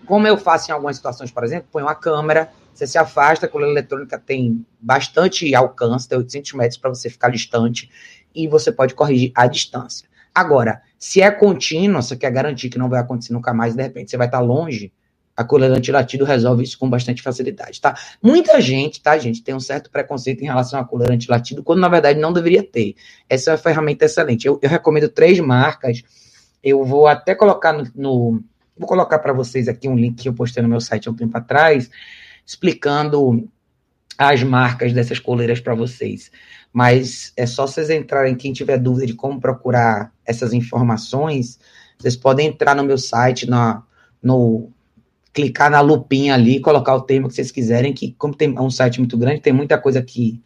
como eu faço em algumas situações, por exemplo, põe uma câmera, você se afasta, a coleira eletrônica tem bastante alcance, tem 800 metros para você ficar distante, e você pode corrigir a distância. Agora, se é contínuo, você quer garantir que não vai acontecer nunca mais, de repente você vai estar longe, a coleira antilatido resolve isso com bastante facilidade, tá? Muita gente, tá, gente, tem um certo preconceito em relação à coleira antilatido, quando na verdade não deveria ter. Essa é uma ferramenta excelente. Eu, eu recomendo três marcas. Eu vou até colocar no, no vou colocar para vocês aqui um link que eu postei no meu site há um tempo atrás, explicando as marcas dessas coleiras para vocês mas é só vocês entrarem, quem tiver dúvida de como procurar essas informações, vocês podem entrar no meu site, na, no clicar na lupinha ali, colocar o termo que vocês quiserem, que como tem é um site muito grande, tem muita coisa que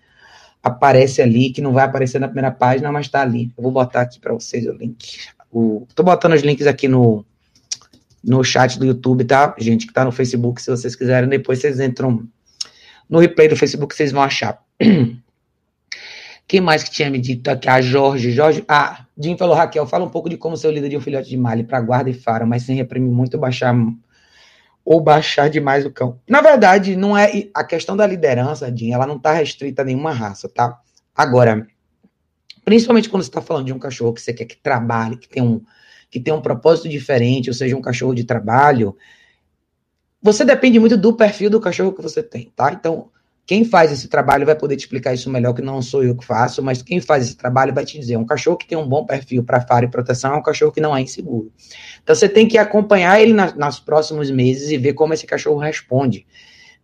aparece ali, que não vai aparecer na primeira página, mas está ali. Eu vou botar aqui para vocês o link. Tô botando os links aqui no, no chat do YouTube, tá? Gente que tá no Facebook, se vocês quiserem, depois vocês entram no replay do Facebook, vocês vão achar. Quem mais que tinha me dito aqui? A Jorge. Jorge. Ah, Jim falou, Raquel, fala um pouco de como ser o líder de um filhote de malha para guarda e faro, mas sem reprimir muito baixar ou baixar demais o cão. Na verdade, não é a questão da liderança, Jim, ela não está restrita a nenhuma raça, tá? Agora, principalmente quando você está falando de um cachorro que você quer que trabalhe, que tem um que tem um propósito diferente, ou seja, um cachorro de trabalho, você depende muito do perfil do cachorro que você tem, tá? Então, quem faz esse trabalho vai poder te explicar isso melhor, que não sou eu que faço, mas quem faz esse trabalho vai te dizer: um cachorro que tem um bom perfil para faro e proteção é um cachorro que não é inseguro. Então você tem que acompanhar ele nos próximos meses e ver como esse cachorro responde.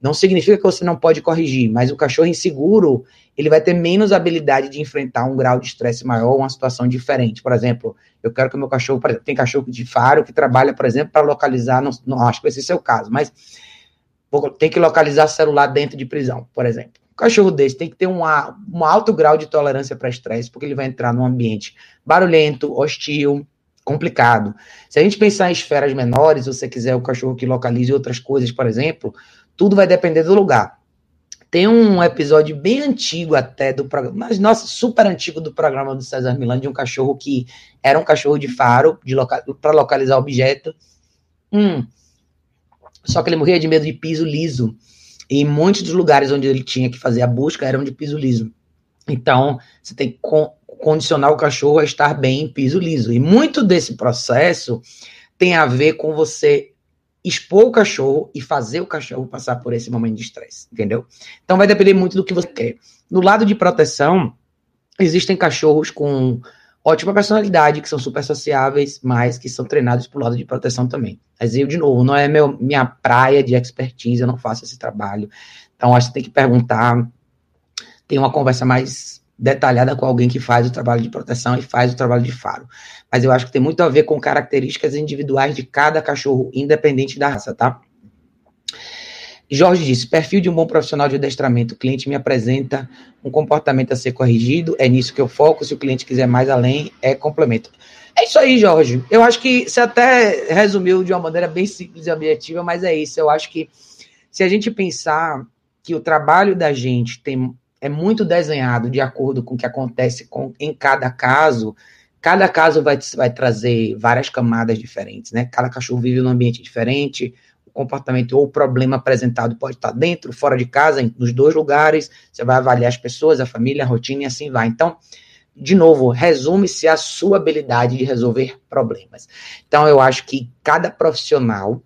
Não significa que você não pode corrigir, mas o cachorro inseguro, ele vai ter menos habilidade de enfrentar um grau de estresse maior, uma situação diferente. Por exemplo, eu quero que o meu cachorro, por exemplo, tem cachorro de faro que trabalha, por exemplo, para localizar, não, não acho que vai ser seu caso, mas tem que localizar celular dentro de prisão, por exemplo. Um cachorro desse tem que ter um, um alto grau de tolerância para estresse, porque ele vai entrar num ambiente barulhento, hostil, complicado. Se a gente pensar em esferas menores, se você quiser o cachorro que localize outras coisas, por exemplo, tudo vai depender do lugar. Tem um episódio bem antigo até do programa, mas nossa, super antigo do programa do César Milan, de um cachorro que era um cachorro de faro, loca para localizar objeto. Hum, só que ele morria de medo de piso liso. E muitos dos lugares onde ele tinha que fazer a busca eram de piso liso. Então, você tem que condicionar o cachorro a estar bem em piso liso. E muito desse processo tem a ver com você expor o cachorro e fazer o cachorro passar por esse momento de estresse, entendeu? Então vai depender muito do que você quer. No lado de proteção, existem cachorros com ótima personalidade, que são super sociáveis, mas que são treinados pro lado de proteção também. Mas eu, de novo, não é meu, minha praia de expertise, eu não faço esse trabalho. Então, acho que tem que perguntar, tem uma conversa mais detalhada com alguém que faz o trabalho de proteção e faz o trabalho de faro. Mas eu acho que tem muito a ver com características individuais de cada cachorro, independente da raça, tá? Jorge disse: perfil de um bom profissional de adestramento. O cliente me apresenta um comportamento a ser corrigido, é nisso que eu foco. Se o cliente quiser mais além, é complemento. É isso aí, Jorge. Eu acho que você até resumiu de uma maneira bem simples e objetiva, mas é isso. Eu acho que se a gente pensar que o trabalho da gente tem, é muito desenhado de acordo com o que acontece com, em cada caso, cada caso vai, vai trazer várias camadas diferentes, né? Cada cachorro vive num ambiente diferente o comportamento ou o problema apresentado pode estar dentro, fora de casa, nos dois lugares. Você vai avaliar as pessoas, a família, a rotina e assim vai. Então, de novo, resume-se a sua habilidade de resolver problemas. Então, eu acho que cada profissional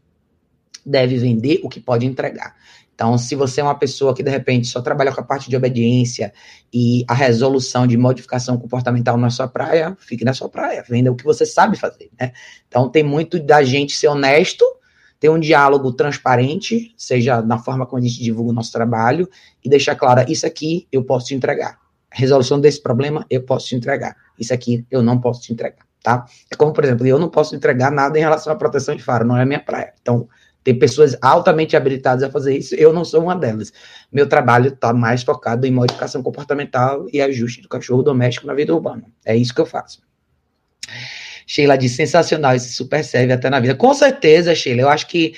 deve vender o que pode entregar. Então, se você é uma pessoa que de repente só trabalha com a parte de obediência e a resolução de modificação comportamental na sua praia, fique na sua praia, venda o que você sabe fazer, né? Então, tem muito da gente ser honesto ter um diálogo transparente, seja na forma como a gente divulga o nosso trabalho, e deixar claro, isso aqui eu posso te entregar. A resolução desse problema eu posso te entregar. Isso aqui eu não posso te entregar, tá? É como, por exemplo, eu não posso entregar nada em relação à proteção de faro, não é minha praia. Então, tem pessoas altamente habilitadas a fazer isso, eu não sou uma delas. Meu trabalho está mais focado em modificação comportamental e ajuste do cachorro doméstico na vida urbana. É isso que eu faço. Sheila disse, sensacional, isso super serve até na vida. Com certeza, Sheila, eu acho que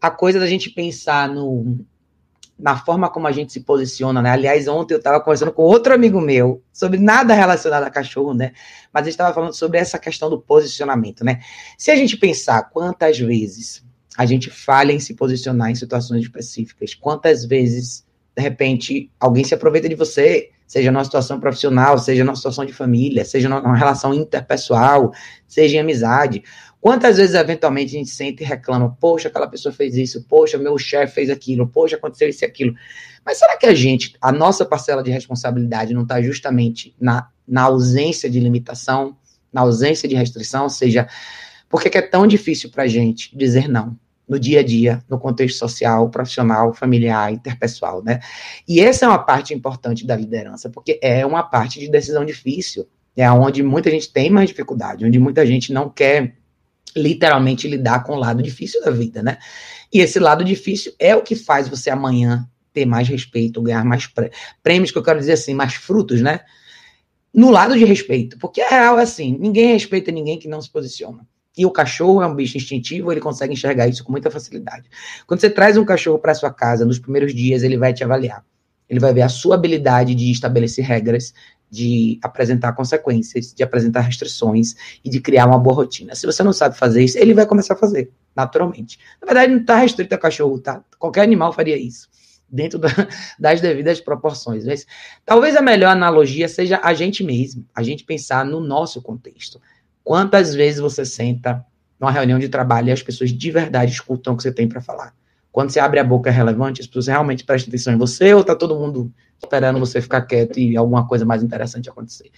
a coisa da gente pensar no, na forma como a gente se posiciona, né? Aliás, ontem eu estava conversando com outro amigo meu sobre nada relacionado a cachorro, né? Mas a gente estava falando sobre essa questão do posicionamento, né? Se a gente pensar quantas vezes a gente falha em se posicionar em situações específicas, quantas vezes, de repente, alguém se aproveita de você seja numa situação profissional, seja numa situação de família, seja numa relação interpessoal, seja em amizade. Quantas vezes, eventualmente, a gente sente e reclama, poxa, aquela pessoa fez isso, poxa, meu chefe fez aquilo, poxa, aconteceu isso e aquilo. Mas será que a gente, a nossa parcela de responsabilidade não está justamente na, na ausência de limitação, na ausência de restrição? Ou seja, por que é tão difícil para a gente dizer não? No dia a dia, no contexto social, profissional, familiar, interpessoal, né? E essa é uma parte importante da liderança, porque é uma parte de decisão difícil, é onde muita gente tem mais dificuldade, onde muita gente não quer literalmente lidar com o lado difícil da vida, né? E esse lado difícil é o que faz você amanhã ter mais respeito, ganhar mais prêmios, que eu quero dizer assim, mais frutos, né? No lado de respeito, porque é real assim, ninguém respeita ninguém que não se posiciona. E o cachorro é um bicho instintivo, ele consegue enxergar isso com muita facilidade. Quando você traz um cachorro para sua casa, nos primeiros dias ele vai te avaliar. Ele vai ver a sua habilidade de estabelecer regras, de apresentar consequências, de apresentar restrições e de criar uma boa rotina. Se você não sabe fazer isso, ele vai começar a fazer, naturalmente. Na verdade, não está restrito a cachorro, tá? Qualquer animal faria isso, dentro da, das devidas proporções. Mas talvez a melhor analogia seja a gente mesmo, a gente pensar no nosso contexto. Quantas vezes você senta numa reunião de trabalho e as pessoas de verdade escutam o que você tem para falar? Quando você abre a boca é relevante, as pessoas realmente prestam atenção em você ou está todo mundo esperando você ficar quieto e alguma coisa mais interessante acontecer?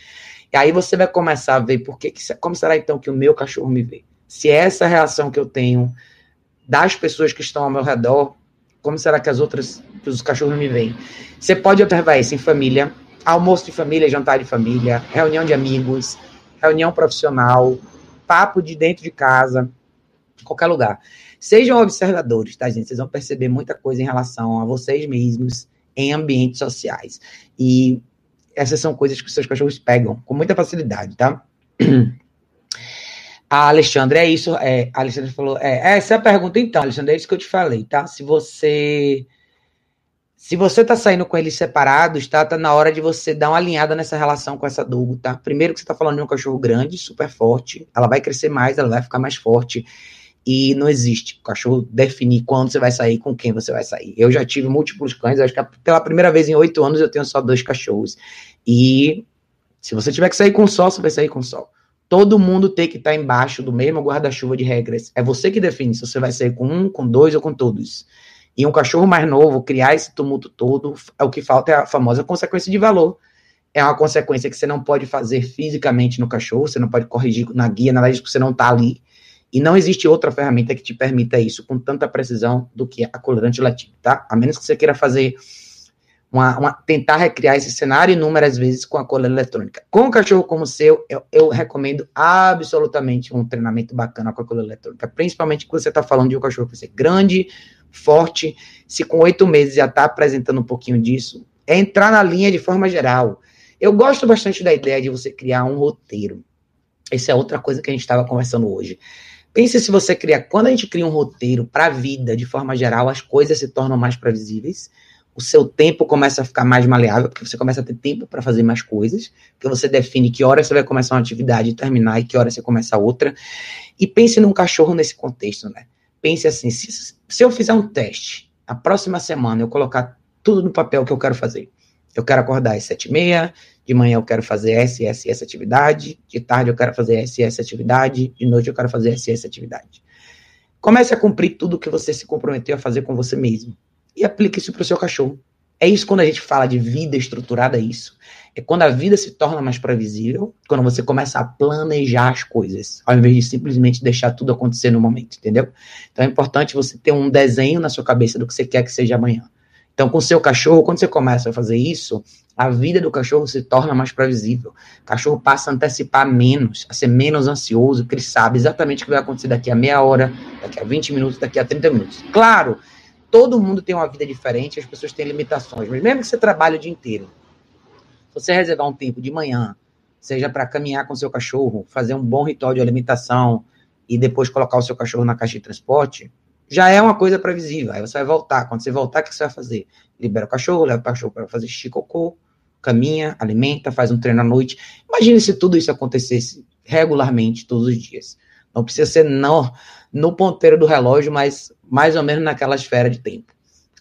E aí você vai começar a ver por que, como será então que o meu cachorro me vê? Se é essa reação que eu tenho das pessoas que estão ao meu redor, como será que as outras, que os cachorros me veem? Você pode observar isso em família, almoço de família, jantar de família, reunião de amigos, reunião profissional, papo de dentro de casa, qualquer lugar. Sejam observadores, tá, gente? Vocês vão perceber muita coisa em relação a vocês mesmos em ambientes sociais. E essas são coisas que os seus cachorros pegam com muita facilidade, tá? A Alexandre, é isso. É, a Alexandre falou. É, essa é a pergunta, então, Alexandre, é isso que eu te falei, tá? Se você se você tá saindo com eles separados, tá, tá na hora de você dar uma alinhada nessa relação com essa Dogo, tá? Primeiro que você tá falando de um cachorro grande, super forte, ela vai crescer mais, ela vai ficar mais forte. E não existe o cachorro definir quando você vai sair, com quem você vai sair. Eu já tive múltiplos cães, acho que pela primeira vez em oito anos eu tenho só dois cachorros. E se você tiver que sair com só, você vai sair com só. Todo mundo tem que estar tá embaixo do mesmo guarda-chuva de regras. É você que define se você vai sair com um, com dois ou com todos. E um cachorro mais novo, criar esse tumulto todo, é o que falta é a famosa consequência de valor. é uma consequência que você não pode fazer fisicamente no cachorro, você não pode corrigir na guia, nada disso, porque você não está ali. E não existe outra ferramenta que te permita isso com tanta precisão do que a colorante latim, tá? A menos que você queira fazer uma, uma, tentar recriar esse cenário inúmeras vezes com a cola eletrônica. Com um cachorro como o seu, eu, eu, recomendo absolutamente um treinamento bacana com a cola eletrônica, principalmente quando você está falando de um cachorro que ser grande, forte, se com oito meses já está apresentando um pouquinho disso, é entrar na linha de forma geral. Eu gosto bastante da ideia de você criar um roteiro. Essa é outra coisa que a gente estava conversando hoje. Pense se você cria, quando a gente cria um roteiro para a vida, de forma geral, as coisas se tornam mais previsíveis o seu tempo começa a ficar mais maleável, porque você começa a ter tempo para fazer mais coisas, porque você define que hora você vai começar uma atividade e terminar e que hora você começa outra. E pense num cachorro nesse contexto, né? Pense assim, se, se eu fizer um teste, a próxima semana eu colocar tudo no papel que eu quero fazer. Eu quero acordar às sete e meia, de manhã eu quero fazer essa essa, essa atividade, de tarde eu quero fazer essa essa atividade, de noite eu quero fazer essa essa atividade. Comece a cumprir tudo que você se comprometeu a fazer com você mesmo e aplica isso para o seu cachorro. É isso quando a gente fala de vida estruturada, é isso. É quando a vida se torna mais previsível, quando você começa a planejar as coisas, ao invés de simplesmente deixar tudo acontecer no momento, entendeu? Então é importante você ter um desenho na sua cabeça do que você quer que seja amanhã. Então, com o seu cachorro, quando você começa a fazer isso, a vida do cachorro se torna mais previsível. O cachorro passa a antecipar menos, a ser menos ansioso, porque ele sabe exatamente o que vai acontecer daqui a meia hora, daqui a 20 minutos, daqui a 30 minutos. Claro todo mundo tem uma vida diferente, as pessoas têm limitações, mas mesmo que você trabalhe o dia inteiro, você reservar um tempo de manhã, seja para caminhar com seu cachorro, fazer um bom ritual de alimentação e depois colocar o seu cachorro na caixa de transporte, já é uma coisa previsível. Aí você vai voltar. Quando você voltar, o que você vai fazer? Libera o cachorro, leva o cachorro para fazer xixi, cocô, caminha, alimenta, faz um treino à noite. Imagine se tudo isso acontecesse regularmente, todos os dias. Não precisa ser não, no ponteiro do relógio, mas mais ou menos naquela esfera de tempo.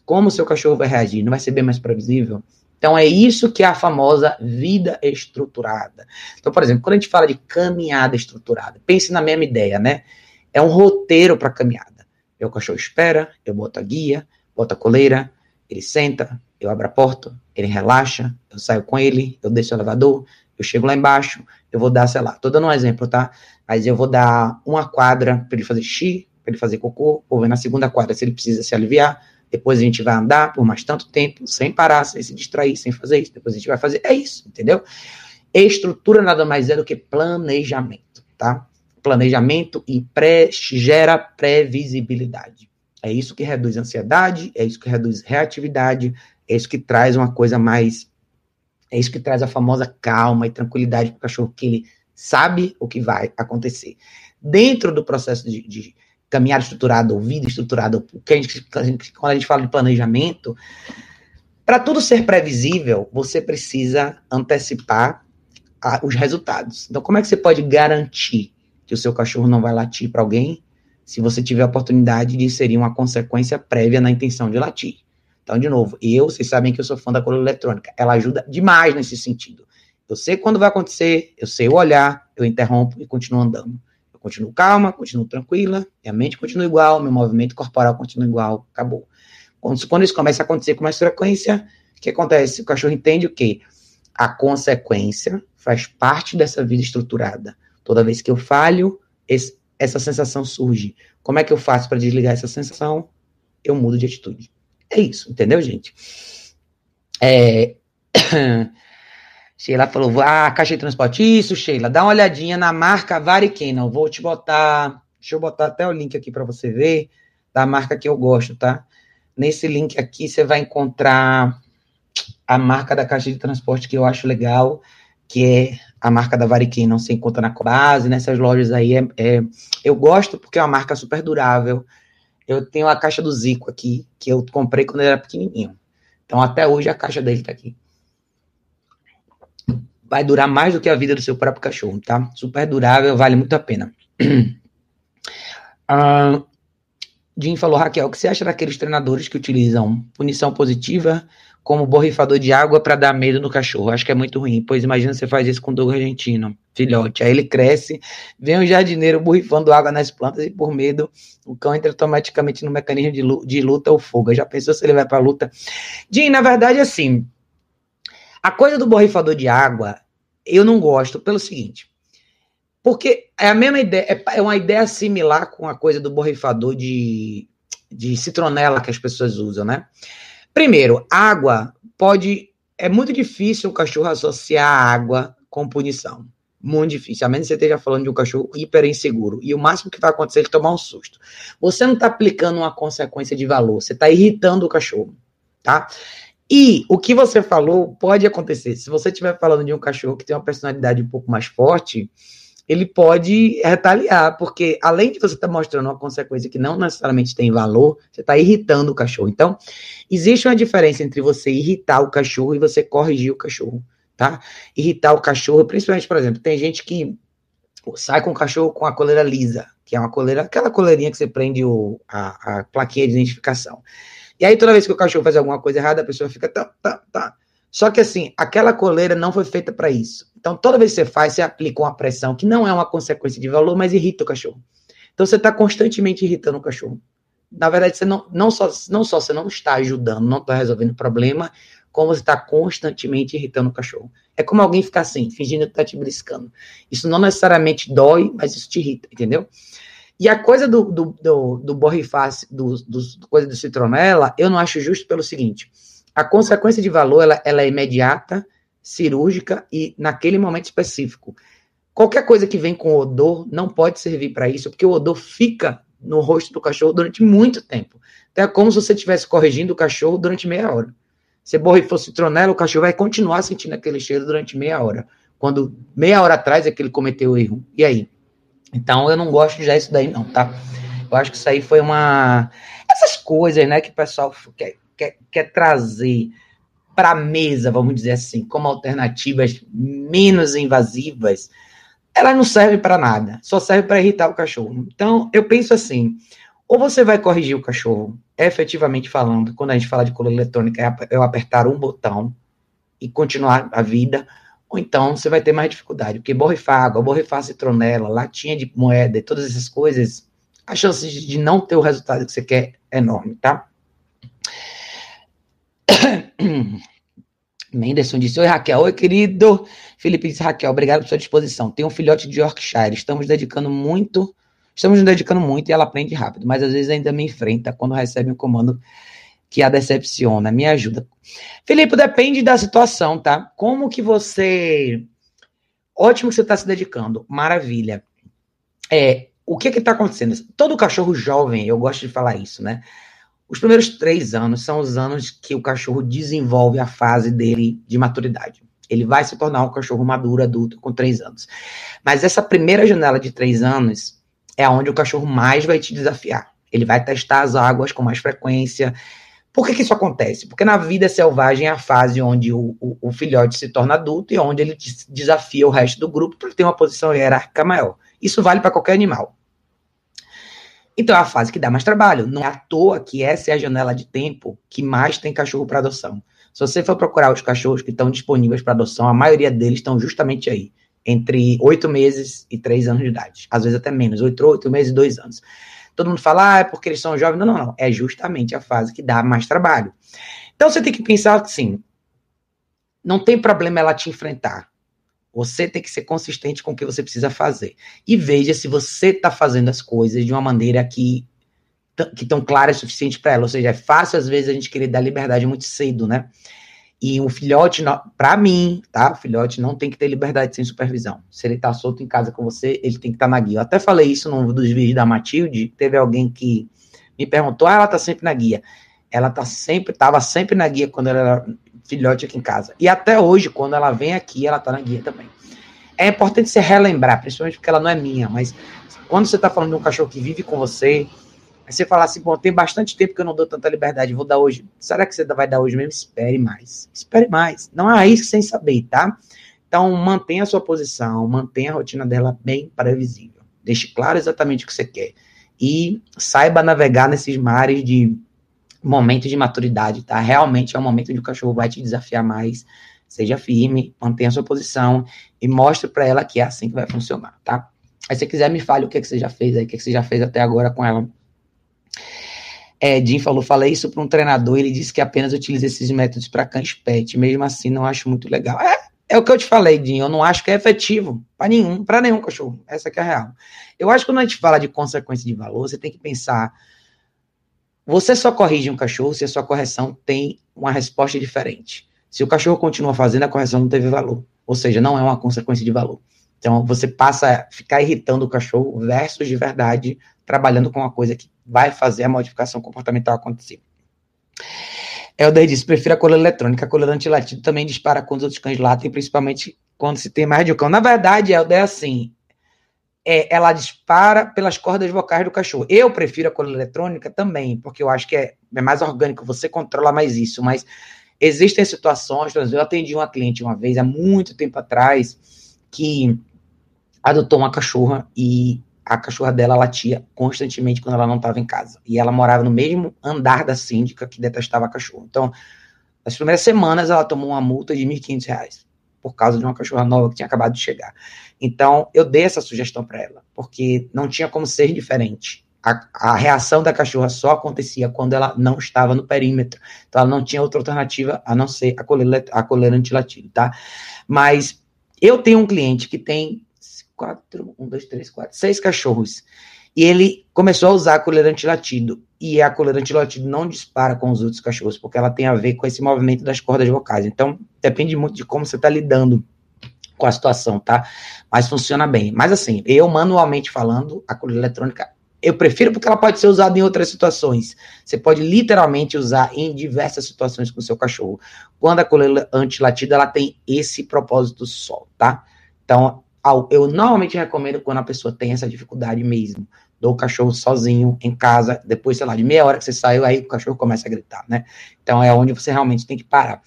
Como o seu cachorro vai reagir? Não vai ser bem mais previsível? Então é isso que é a famosa vida estruturada. Então, por exemplo, quando a gente fala de caminhada estruturada, pense na mesma ideia, né? É um roteiro para caminhada. Meu cachorro espera, eu boto a guia, boto a coleira, ele senta, eu abro a porta, ele relaxa, eu saio com ele, eu desço o elevador, eu chego lá embaixo, eu vou dar, sei lá, tô dando um exemplo, tá? Mas eu vou dar uma quadra para ele fazer xixi, para ele fazer cocô, ou ver na segunda quadra se ele precisa se aliviar. Depois a gente vai andar por mais tanto tempo, sem parar, sem se distrair, sem fazer isso. Depois a gente vai fazer. É isso, entendeu? Estrutura nada mais é do que planejamento, tá? Planejamento e pré, gera previsibilidade. É isso que reduz ansiedade, é isso que reduz reatividade, é isso que traz uma coisa mais. É isso que traz a famosa calma e tranquilidade para o cachorro, que ele sabe o que vai acontecer. Dentro do processo de, de caminhada estruturada ou vida estruturada, quando a gente fala de planejamento, para tudo ser previsível, você precisa antecipar a, os resultados. Então, como é que você pode garantir que o seu cachorro não vai latir para alguém se você tiver a oportunidade de inserir uma consequência prévia na intenção de latir? Então, de novo, eu, vocês sabem que eu sou fã da cola eletrônica, ela ajuda demais nesse sentido. Eu sei quando vai acontecer, eu sei o olhar, eu interrompo e continuo andando. Eu continuo calma, continuo tranquila, minha mente continua igual, meu movimento corporal continua igual, acabou. Quando, quando isso começa a acontecer com mais frequência, o que acontece? O cachorro entende o quê? A consequência faz parte dessa vida estruturada. Toda vez que eu falho, esse, essa sensação surge. Como é que eu faço para desligar essa sensação? Eu mudo de atitude. É isso, entendeu, gente? É... Sheila falou, ah, caixa de transporte. Isso, Sheila, dá uma olhadinha na marca Varicana. Vou te botar, deixa eu botar até o link aqui para você ver, da marca que eu gosto, tá? Nesse link aqui você vai encontrar a marca da caixa de transporte que eu acho legal, que é a marca da Variquem, não se encontra na base, nessas lojas aí. É, é, eu gosto porque é uma marca super durável. Eu tenho a caixa do Zico aqui, que eu comprei quando ele era pequenininho. Então, até hoje a caixa dele tá aqui vai durar mais do que a vida do seu próprio cachorro, tá? Super durável, vale muito a pena. uh, Jim falou, Raquel, o que você acha daqueles treinadores que utilizam punição positiva como borrifador de água para dar medo no cachorro? Acho que é muito ruim, pois imagina você faz isso com o dogo argentino, filhote. Aí ele cresce, vem um jardineiro borrifando água nas plantas e por medo o cão entra automaticamente no mecanismo de luta ou fuga. Já pensou se ele vai para luta? Jim, na verdade, assim, A coisa do borrifador de água, eu não gosto pelo seguinte. Porque é a mesma ideia, é, é uma ideia similar com a coisa do borrifador de, de citronela que as pessoas usam, né? Primeiro, água pode. É muito difícil o cachorro associar água com punição. Muito difícil. A menos que você esteja falando de um cachorro hiper inseguro. E o máximo que vai acontecer é ele tomar um susto. Você não está aplicando uma consequência de valor, você está irritando o cachorro, tá? E o que você falou pode acontecer. Se você estiver falando de um cachorro que tem uma personalidade um pouco mais forte, ele pode retaliar, porque além de você estar tá mostrando uma consequência que não necessariamente tem valor, você está irritando o cachorro. Então, existe uma diferença entre você irritar o cachorro e você corrigir o cachorro tá? Irritar o cachorro, principalmente, por exemplo, tem gente que sai com o cachorro com a coleira lisa, que é uma coleira, aquela coleirinha que você prende o, a, a plaquinha de identificação. E aí, toda vez que o cachorro faz alguma coisa errada, a pessoa fica, tá, tá, tá. Só que assim, aquela coleira não foi feita para isso. Então, toda vez que você faz, você aplica uma pressão que não é uma consequência de valor, mas irrita o cachorro. Então, você está constantemente irritando o cachorro. Na verdade, você não, não, só, não só você não está ajudando, não está resolvendo o problema, como você está constantemente irritando o cachorro. É como alguém ficar assim, fingindo que está te briscando. Isso não necessariamente dói, mas isso te irrita, entendeu? E a coisa do, do, do, do do, do, coisa do citronela, eu não acho justo pelo seguinte: a consequência de valor ela, ela é imediata, cirúrgica e naquele momento específico. Qualquer coisa que vem com odor não pode servir para isso, porque o odor fica no rosto do cachorro durante muito tempo. Então é como se você estivesse corrigindo o cachorro durante meia hora. Se borrifou citronela, o cachorro vai continuar sentindo aquele cheiro durante meia hora. Quando meia hora atrás é que ele cometeu o erro. E aí? Então eu não gosto já isso daí, não, tá? Eu acho que isso aí foi uma. Essas coisas, né, que o pessoal quer, quer trazer para a mesa, vamos dizer assim, como alternativas menos invasivas, elas não servem para nada, só serve para irritar o cachorro. Então, eu penso assim: ou você vai corrigir o cachorro, efetivamente falando, quando a gente fala de coleira eletrônica, é eu apertar um botão e continuar a vida, ou então você vai ter mais dificuldade, porque borrifar água, borrifar citronela, latinha de moeda e todas essas coisas, a chance de não ter o resultado que você quer é enorme, tá? Menderson disse: Oi, Raquel. Oi, querido. Felipe disse: Raquel, obrigado por sua disposição. Tem um filhote de Yorkshire. Estamos dedicando muito Estamos nos dedicando muito e ela aprende rápido, mas às vezes ainda me enfrenta quando recebe um comando que a decepciona. Me ajuda. Felipe, depende da situação, tá? Como que você. Ótimo que você está se dedicando. Maravilha. É, o que que tá acontecendo? Todo cachorro jovem, eu gosto de falar isso, né? Os primeiros três anos são os anos que o cachorro desenvolve a fase dele de maturidade. Ele vai se tornar um cachorro maduro, adulto, com três anos. Mas essa primeira janela de três anos é onde o cachorro mais vai te desafiar. Ele vai testar as águas com mais frequência. Por que, que isso acontece? Porque na vida selvagem é a fase onde o, o, o filhote se torna adulto e onde ele desafia o resto do grupo para ter uma posição hierárquica maior. Isso vale para qualquer animal. Então é a fase que dá mais trabalho. Não é à toa que essa é a janela de tempo que mais tem cachorro para adoção. Se você for procurar os cachorros que estão disponíveis para adoção, a maioria deles estão justamente aí entre oito meses e três anos de idade. Às vezes até menos, oito, oito meses e dois anos. Todo mundo fala, ah, é porque eles são jovens. Não, não, não. É justamente a fase que dá mais trabalho. Então você tem que pensar assim: não tem problema ela te enfrentar. Você tem que ser consistente com o que você precisa fazer. E veja se você está fazendo as coisas de uma maneira que que tão clara o suficiente para ela. Ou seja, é fácil às vezes a gente querer dar liberdade muito cedo, né? E o filhote, para mim, tá? O filhote não tem que ter liberdade sem supervisão. Se ele tá solto em casa com você, ele tem que estar tá na guia. Eu até falei isso num dos vídeos da Matilde. Teve alguém que me perguntou: ah, ela tá sempre na guia. Ela tá sempre, tava sempre na guia quando ela era filhote aqui em casa. E até hoje, quando ela vem aqui, ela tá na guia também. É importante você relembrar, principalmente porque ela não é minha, mas quando você tá falando de um cachorro que vive com você, Aí você fala assim, bom, tem bastante tempo que eu não dou tanta liberdade, vou dar hoje. Será que você vai dar hoje mesmo? Espere mais. Espere mais. Não há isso sem saber, tá? Então, mantenha a sua posição, mantenha a rotina dela bem previsível. Deixe claro exatamente o que você quer. E saiba navegar nesses mares de momento de maturidade, tá? Realmente é um momento onde o cachorro vai te desafiar mais. Seja firme, mantenha a sua posição e mostre para ela que é assim que vai funcionar, tá? Aí se você quiser, me fale o que, é que você já fez aí, o que, é que você já fez até agora com ela É, Jim falou, falei isso para um treinador, ele disse que apenas utiliza esses métodos para cães pet, mesmo assim não acho muito legal. É, é o que eu te falei, Jim, eu não acho que é efetivo para nenhum, para nenhum cachorro. Essa que é a real. Eu acho que quando a gente fala de consequência de valor, você tem que pensar você só corrige um cachorro se a sua correção tem uma resposta diferente. Se o cachorro continua fazendo, a correção não teve valor. Ou seja, não é uma consequência de valor. Então, você passa a ficar irritando o cachorro versus de verdade trabalhando com uma coisa que vai fazer a modificação comportamental acontecer. Helder disse, prefiro a coleira eletrônica. A coleira antilatido também dispara quando os outros cães latem, principalmente quando se tem mais de um cão. Na verdade, Helder, é assim, é, ela dispara pelas cordas vocais do cachorro. Eu prefiro a coleira eletrônica também, porque eu acho que é, é mais orgânico, você controla mais isso, mas existem situações, eu atendi uma cliente uma vez, há muito tempo atrás, que adotou uma cachorra e a cachorra dela latia constantemente quando ela não estava em casa. E ela morava no mesmo andar da síndica que detestava a cachorra. Então, nas primeiras semanas, ela tomou uma multa de R$ 1.500 por causa de uma cachorra nova que tinha acabado de chegar. Então, eu dei essa sugestão para ela, porque não tinha como ser diferente. A, a, reação da cachorra só acontecia quando ela não estava no perímetro. Então, ela não tinha outra alternativa a não ser a coleira, a coleira tá? Mas eu tenho um cliente que tem quatro, um, dois, três, quatro, seis cachorros. E ele começou a usar a coleira antilatido. E a coleira antilatido não dispara com os outros cachorros, porque ela tem a ver com esse movimento das cordas vocais. Então, depende muito de como você está lidando com a situação, tá? Mas funciona bem. Mas assim, eu manualmente falando, a coleira eletrônica eu prefiro porque ela pode ser usada em outras situações. Você pode literalmente usar em diversas situações com o seu cachorro. Quando a coleira antilatida, ela tem esse propósito só, tá? Então, eu normalmente recomendo quando a pessoa tem essa dificuldade mesmo. Dou o cachorro sozinho em casa, depois, sei lá, de meia hora que você saiu, aí o cachorro começa a gritar, né? Então é onde você realmente tem que parar.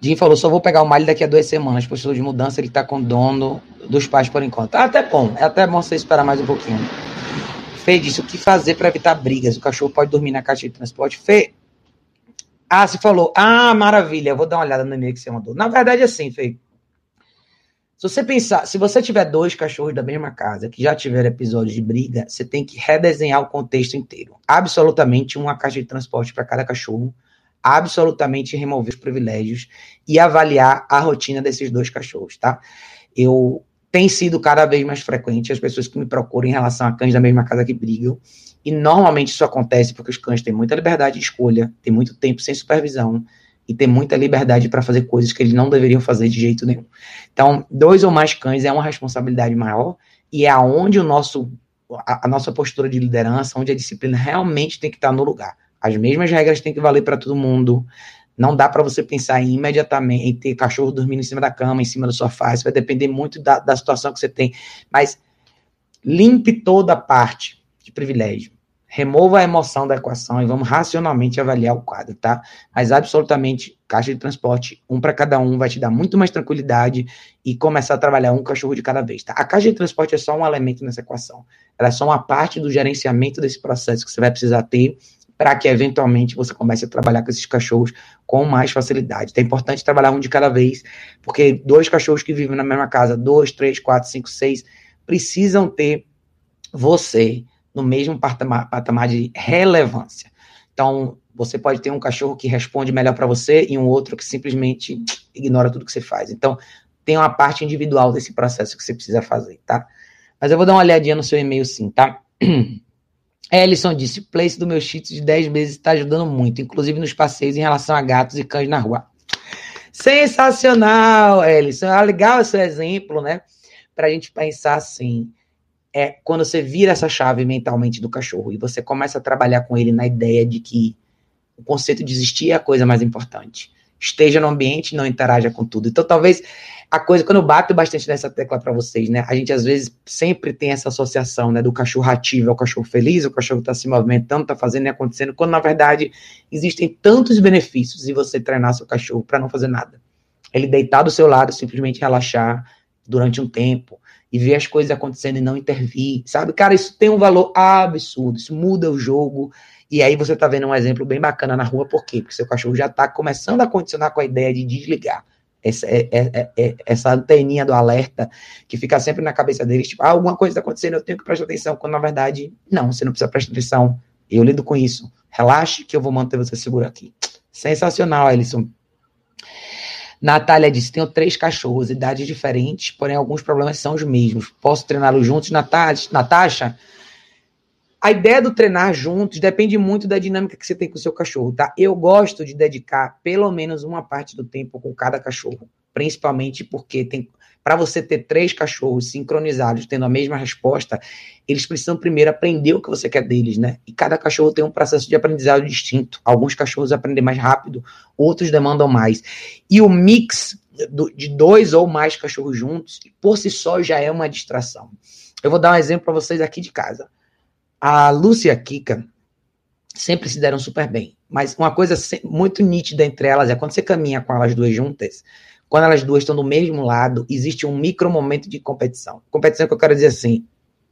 Jim falou, só vou pegar o malho daqui a duas semanas, postura de mudança, ele tá com o dono dos pais por enquanto. Ah, até bom, é até bom você esperar mais um pouquinho. Fê disse, o que fazer para evitar brigas? O cachorro pode dormir na caixa de transporte? Fê, ah, você falou, ah, maravilha, vou dar uma olhada no e-mail que você mandou. Na verdade, assim, Fê, se você pensar, se você tiver dois cachorros da mesma casa que já tiveram episódios de briga, você tem que redesenhar o contexto inteiro. Absolutamente uma caixa de transporte para cada cachorro, absolutamente remover os privilégios e avaliar a rotina desses dois cachorros, tá? Eu tem sido cada vez mais frequente as pessoas que me procuram em relação a cães da mesma casa que brigam. E normalmente isso acontece porque os cães têm muita liberdade de escolha, têm muito tempo sem supervisão e ter muita liberdade para fazer coisas que eles não deveriam fazer de jeito nenhum. Então, dois ou mais cães é uma responsabilidade maior e é aonde o nosso a, a nossa postura de liderança, onde a disciplina realmente tem que estar no lugar. As mesmas regras têm que valer para todo mundo. Não dá para você pensar em imediatamente em ter cachorro dormindo em cima da cama, em cima do sofá. Isso vai depender muito da, da situação que você tem. Mas limpe toda a parte de privilégio remova a emoção da equação e vamos racionalmente avaliar o quadro, tá? Mas absolutamente, caixa de transporte, um para cada um, vai te dar muito mais tranquilidade e começar a trabalhar um cachorro de cada vez, tá? A caixa de transporte é só um elemento nessa equação. Ela é só uma parte do gerenciamento desse processo que você vai precisar ter para que eventualmente você comece a trabalhar com esses cachorros com mais facilidade. Então, é importante trabalhar um de cada vez, porque dois cachorros que vivem na mesma casa, dois, três, quatro, cinco, seis, precisam ter você no mesmo patamar, patamar de relevância. Então, você pode ter um cachorro que responde melhor para você e um outro que simplesmente ignora tudo que você faz. Então, tem uma parte individual desse processo que você precisa fazer, tá? Mas eu vou dar uma olhadinha no seu e-mail sim, tá? Ellison disse: place do meu cheat de 10 meses está ajudando muito, inclusive nos passeios em relação a gatos e cães na rua. Sensacional, Ellison. É legal esse exemplo, né? Para a gente pensar assim é quando você vira essa chave mentalmente do cachorro e você começa a trabalhar com ele na ideia de que o conceito de existir é a coisa mais importante. Esteja no ambiente, não interaja com tudo. Então, talvez a coisa, quando eu bato bastante nessa tecla para vocês, né? A gente às vezes sempre tem essa associação, né? Do cachorro ativo ao cachorro feliz, o cachorro está se movimentando, está fazendo e acontecendo, quando na verdade existem tantos benefícios em você treinar seu cachorro para não fazer nada. Ele deitar do seu lado, simplesmente relaxar durante um tempo, e ver as coisas acontecendo e não intervir, sabe? Cara, isso tem um valor absurdo, isso muda o jogo. E aí você tá vendo um exemplo bem bacana na rua, por quê? Porque seu cachorro já tá começando a condicionar com a ideia de desligar. Essa, é, é, é, essa anteninha do alerta que fica sempre na cabeça deles, tipo, ah, alguma coisa está acontecendo, eu tenho que prestar atenção, quando na verdade, não, você não precisa prestar atenção Eu lido com isso. Relaxe que eu vou manter você seguro aqui. Sensacional, Alisson. Natália disse: tenho três cachorros, idades diferentes, porém alguns problemas são os mesmos. Posso treiná-los juntos? Natasha, a ideia do treinar juntos depende muito da dinâmica que você tem com o seu cachorro, tá? Eu gosto de dedicar pelo menos uma parte do tempo com cada cachorro, principalmente porque tem para você ter três cachorros sincronizados, tendo a mesma resposta, eles precisam primeiro aprender o que você quer deles, né? E cada cachorro tem um processo de aprendizado distinto. Alguns cachorros aprendem mais rápido, outros demandam mais. E o mix de dois ou mais cachorros juntos, por si só, já é uma distração. Eu vou dar um exemplo para vocês aqui de casa. A Lúcia e a Kika sempre se deram super bem. Mas uma coisa muito nítida entre elas é quando você caminha com elas duas juntas, quando elas duas estão do mesmo lado, existe um micro momento de competição. Competição que eu quero dizer assim,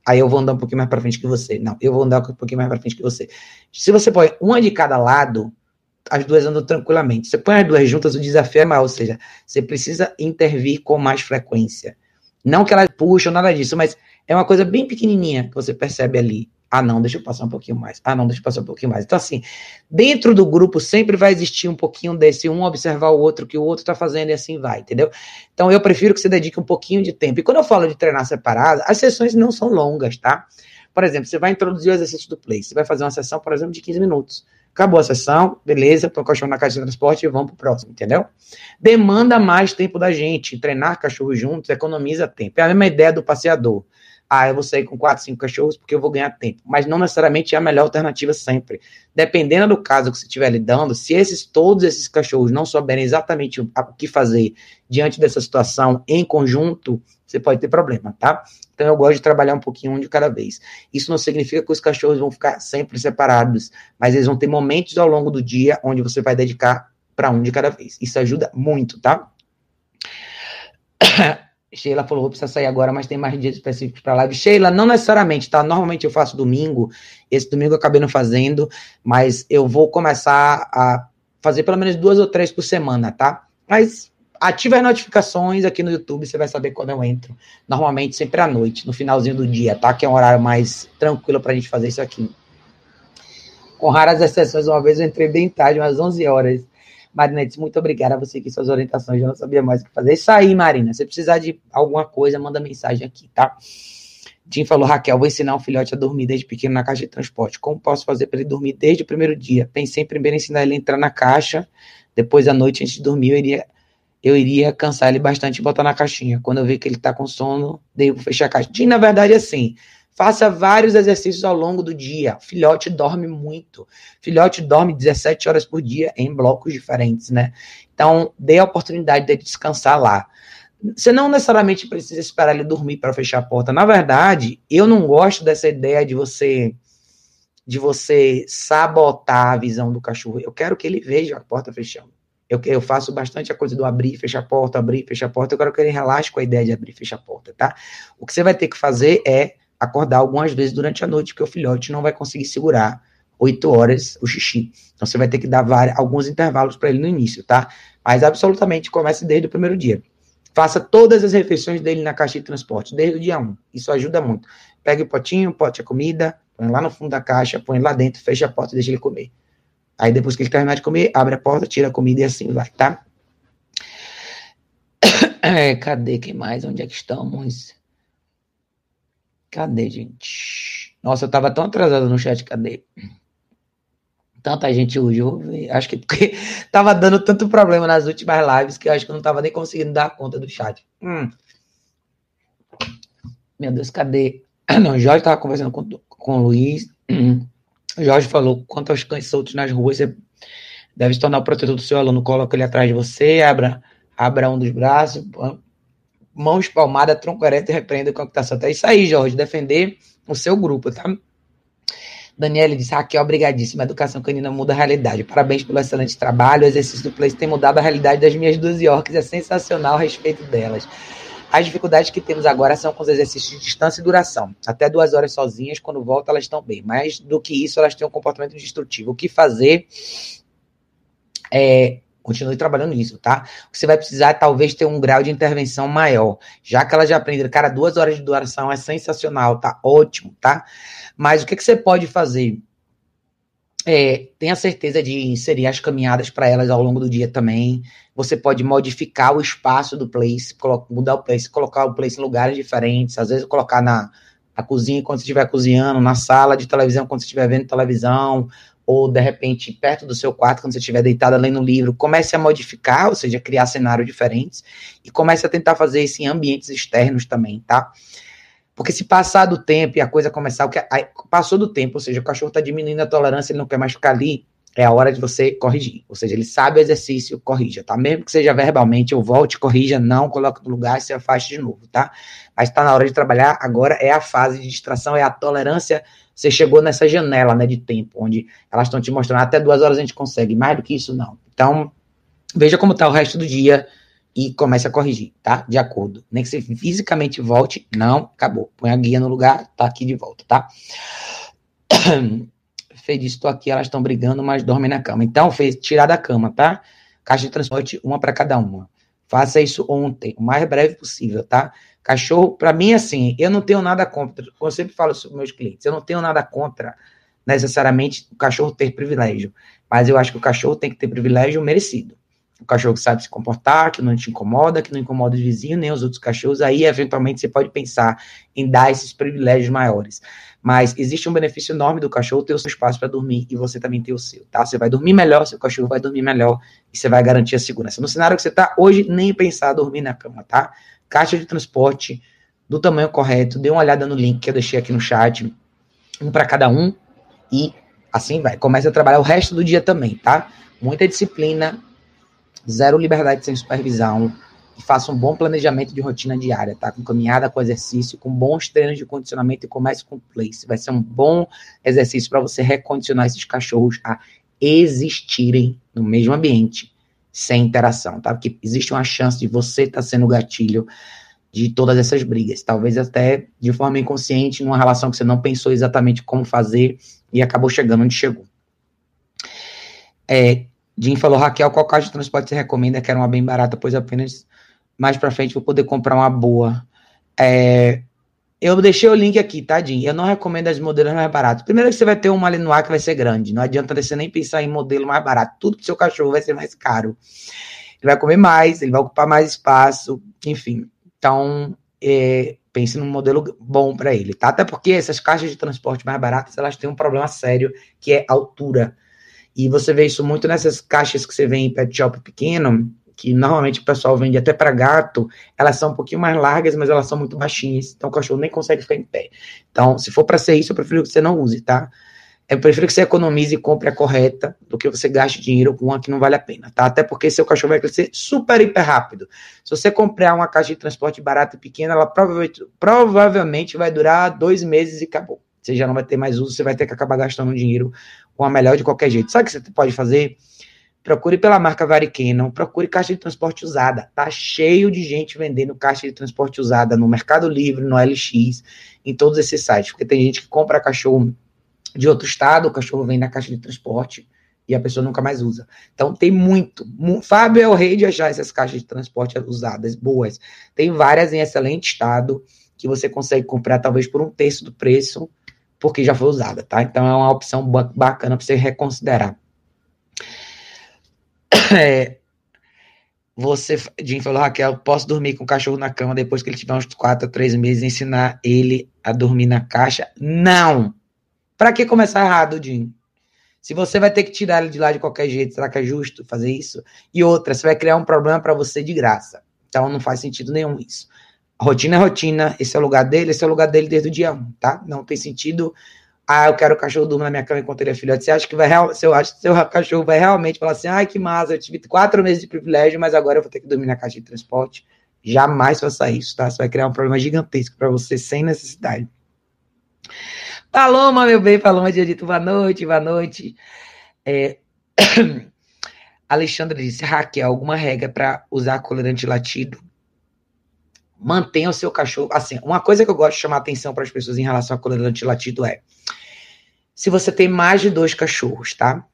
aí eu vou andar um pouquinho mais para frente que você. Não, eu vou andar um pouquinho mais para frente que você. Se você põe uma de cada lado, as duas andam tranquilamente. Você põe as duas juntas, o desafio é maior, ou seja, você precisa intervir com mais frequência. Não que elas puxam, nada disso, mas é uma coisa bem pequenininha que você percebe ali. Ah, não, deixa eu passar um pouquinho mais. Ah, não, deixa eu passar um pouquinho mais. Então, assim, dentro do grupo sempre vai existir um pouquinho desse um observar o outro, que o outro está fazendo e assim vai, entendeu? Então, eu prefiro que você dedique um pouquinho de tempo. E quando eu falo de treinar separado, as sessões não são longas, tá? Por exemplo, você vai introduzir o exercício do play. Você vai fazer uma sessão, por exemplo, de 15 minutos. Acabou a sessão, beleza, põe o cachorro na caixa de transporte e vamos pro próximo, entendeu? Demanda mais tempo da gente. Treinar cachorro juntos economiza tempo. É a mesma ideia do passeador ah, eu vou sair com quatro, cinco cachorros porque eu vou ganhar tempo. Mas não necessariamente é a melhor alternativa sempre. Dependendo do caso que você estiver lidando, se esses todos esses cachorros não souberem exatamente o, o que fazer diante dessa situação em conjunto, você pode ter problema, tá? Então eu gosto de trabalhar um pouquinho um de cada vez. Isso não significa que os cachorros vão ficar sempre separados, mas eles vão ter momentos ao longo do dia onde você vai dedicar para um de cada vez. Isso ajuda muito, tá? Sheila falou, vou precisar sair agora, mas tem mais dias específicos para live. Sheila, não necessariamente, tá? Normalmente eu faço domingo, esse domingo eu acabei não fazendo, mas eu vou começar a fazer pelo menos duas ou três por semana, tá? Mas ative as notificações aqui no YouTube, você vai saber quando eu entro. Normalmente sempre à noite, no finalzinho do dia, tá? Que é um horário mais tranquilo pra gente fazer isso aqui. Com raras exceções, uma vez eu entrei bem tarde, umas 11 horas. Marinete, muito obrigada a você que suas orientações, eu não sabia mais o que fazer. Isso aí, Marina. Se precisar de alguma coisa, manda mensagem aqui, tá? Jim falou, Raquel, vou ensinar um filhote a dormir desde pequeno na caixa de transporte. Como posso fazer para ele dormir desde o primeiro dia? Pensei em primeiro ensinar ele a entrar na caixa, depois à noite, antes de dormir, eu iria, eu iria cansar ele bastante e botar na caixinha. Quando eu ver que ele tá com sono, devo fechar a caixa. Jim, na verdade, é assim, Faça vários exercícios ao longo do dia. Filhote dorme muito. Filhote dorme 17 horas por dia em blocos diferentes, né? Então, dê a oportunidade de descansar lá. Você não necessariamente precisa esperar ele dormir para fechar a porta. Na verdade, eu não gosto dessa ideia de você de você sabotar a visão do cachorro. Eu quero que ele veja a porta fechando. Eu, eu faço bastante a coisa do abrir, fechar a porta, abrir, fechar a porta. Eu quero que ele relaxe com a ideia de abrir, fechar a porta, tá? O que você vai ter que fazer é acordar algumas vezes durante a noite, porque o filhote não vai conseguir segurar oito horas o xixi. Então você vai ter que dar vários, alguns intervalos para ele no início, tá? Mas absolutamente comece desde o primeiro dia. Faça todas as refeições dele na caixa de transporte, desde o dia 1. Isso ajuda muito. Pegue o potinho, pote a comida, põe lá no fundo da caixa, põe lá dentro, fecha a porta e deixa ele comer. Aí depois que ele terminar de comer, abre a porta, tira a comida e assim vai, tá? É, cadê quem mais? Onde é que estamos? Cadê, gente? Nossa, eu tava tão atrasado no chat, cadê? Tanta gente hoje, eu acho que porque tava dando tanto problema nas últimas lives que eu acho que eu não tava nem conseguindo dar conta do chat. Hum. Meu Deus, cadê? Não, o Jorge tava conversando com, com o Luiz. Hum. O Jorge falou: quanto aos cães soltos nas ruas, você deve se tornar o protetor do seu aluno. Coloca ele atrás de você, abra, abra um dos braços, mão espalmada, tronco e repreenda com a computação. Então é isso aí, Jorge, defender o seu grupo, tá? Daniela disse, Raquel, obrigadíssima. A educação canina muda a realidade. Parabéns pelo excelente trabalho. O exercício do Place tem mudado a realidade das minhas duas Yorks. É sensacional a respeito delas. As dificuldades que temos agora são com os exercícios de distância e duração. Até duas horas sozinhas, quando voltam, elas estão bem. Mais do que isso, elas têm um comportamento destrutivo. O que fazer é Continue trabalhando nisso, tá? Você vai precisar é talvez ter um grau de intervenção maior. Já que ela já aprendeu, cara, duas horas de duração é sensacional, tá ótimo, tá? Mas o que, que você pode fazer? é, tenha certeza de inserir as caminhadas para elas ao longo do dia também. Você pode modificar o espaço do place, mudar o place, colocar o place em lugares diferentes, às vezes colocar na, na cozinha quando você estiver cozinhando, na sala de televisão quando você estiver vendo televisão, ou de repente perto do seu quarto quando você estiver deitado lendo livro. Comece a modificar, ou seja, criar cenários diferentes e comece a tentar fazer isso em ambientes externos também, tá? Porque se passar do tempo e a coisa começar, o que passou do tempo, ou seja, o cachorro está diminuindo a tolerância, ele não quer mais ficar ali, é a hora de você corrigir. Ou seja, ele sabe o exercício, corrija, tá? Mesmo que seja verbalmente, eu volte, corrija, não, coloque no lugar e se afaste de novo, tá? Mas está na hora de trabalhar, agora é a fase de distração, é a tolerância. Você chegou nessa janela, né, de tempo, onde elas estão te mostrando, até duas horas a gente consegue, mais do que isso, não. Então, veja como está o resto do dia, e comece a corrigir, tá? De acordo. Nem que você fisicamente volte, não, acabou. Põe a guia no lugar, tá aqui de volta, tá? Fez estou aqui, elas estão brigando, mas dormem na cama. Então, fez tirar da cama, tá? Caixa de transporte, uma para cada uma. Faça isso ontem, o mais breve possível, tá? Cachorro, para mim, assim, eu não tenho nada contra. Eu sempre falo isso para meus clientes, eu não tenho nada contra necessariamente o cachorro ter privilégio, mas eu acho que o cachorro tem que ter privilégio merecido o cachorro que sabe se comportar, que não te incomoda, que não incomoda os vizinhos, nem os outros cachorros, aí eventualmente você pode pensar em dar esses privilégios maiores. Mas existe um benefício enorme do cachorro ter o seu espaço para dormir e você também ter o seu, tá? Você vai dormir melhor, seu cachorro vai dormir melhor e você vai garantir a segurança. No cenário que você está hoje, nem pensar dormir na cama, tá? Caixa de transporte do tamanho correto, dê uma olhada no link que eu deixei aqui no chat, um para cada um e assim vai. Comece a trabalhar o resto do dia também, tá? Muita disciplina, zero liberdade sem supervisão e faça um bom planejamento de rotina diária, tá? Com caminhada, com exercício, com bons treinos de condicionamento e comece com place. Vai ser um bom exercício para você recondicionar esses cachorros a existirem no mesmo ambiente, sem interação, tá? Porque existe uma chance de você estar tá sendo o gatilho de todas essas brigas, talvez até de forma inconsciente, numa relação que você não pensou exatamente como fazer e acabou chegando onde chegou. É, Jim falou, Raquel, qual caixa de transporte você recomenda? Quero uma bem barata, pois apenas mais para frente vou poder comprar uma boa. É, eu deixei o link aqui, Jim? Eu não recomendo as modelos mais baratos. Primeiro que você vai ter uma ali no ar que vai ser grande. Não adianta você nem pensar em modelo mais barato. Tudo pro seu cachorro vai ser mais caro. Ele vai comer mais, ele vai ocupar mais espaço, enfim. Então, é, pense num modelo bom para ele, tá? Até porque essas caixas de transporte mais baratas, elas têm um problema sério, que é altura. E você vê isso muito nessas caixas que você vê em pet shop pequeno, que normalmente o pessoal vende até para gato, elas são um pouquinho mais largas, mas elas são muito baixinhas, então o cachorro nem consegue ficar em pé. Então, se for para ser isso, eu prefiro que você não use, tá? Eu prefiro que você economize e compre a correta do que você gaste dinheiro com uma que não vale a pena, tá? Até porque seu cachorro vai crescer super, hiper rápido. Se você comprar uma caixa de transporte barata e pequena, ela provavelmente, provavelmente vai durar dois meses e acabou. Você já não vai ter mais uso, você vai ter que acabar gastando dinheiro com a melhor de qualquer jeito. Sabe o que você pode fazer? Procure pela marca Varicanon, procure caixa de transporte usada. Tá cheio de gente vendendo caixa de transporte usada no Mercado Livre, no LX, em todos esses sites. Porque tem gente que compra cachorro de outro estado, o cachorro vem na caixa de transporte e a pessoa nunca mais usa. Então tem muito. Fábio é o rei de achar essas caixas de transporte usadas, boas. Tem várias em excelente estado que você consegue comprar talvez por um terço do preço porque já foi usada, tá? Então é uma opção bacana para você reconsiderar. É, você, Jim falou, Raquel, posso dormir com o cachorro na cama depois que ele tiver uns 4 a 3 meses ensinar ele a dormir na caixa? Não! Para que começar errado, Jim? Se você vai ter que tirar ele de lá de qualquer jeito, será que é justo fazer isso? E outra, você vai criar um problema para você de graça. Então não faz sentido nenhum isso. Rotina é rotina, esse é o lugar dele, esse é o lugar dele desde o dia 1, tá? Não tem sentido. Ah, eu quero o cachorro dormir na minha cama enquanto ele é filhote. Você acha que vai real, seu, seu cachorro vai realmente falar assim, ai, que massa, eu tive quatro meses de privilégio, mas agora eu vou ter que dormir na caixa de transporte. Jamais faça isso, tá? Você vai criar um problema gigantesco para você sem necessidade. Paloma, meu bem, Paloma de dito boa noite, boa noite. É... Disse, Raquel, alguma regra para usar colorante latido? mantenha o seu cachorro. Assim, uma coisa que eu gosto de chamar atenção para as pessoas em relação à coleira antilatido é: se você tem mais de dois cachorros, tá?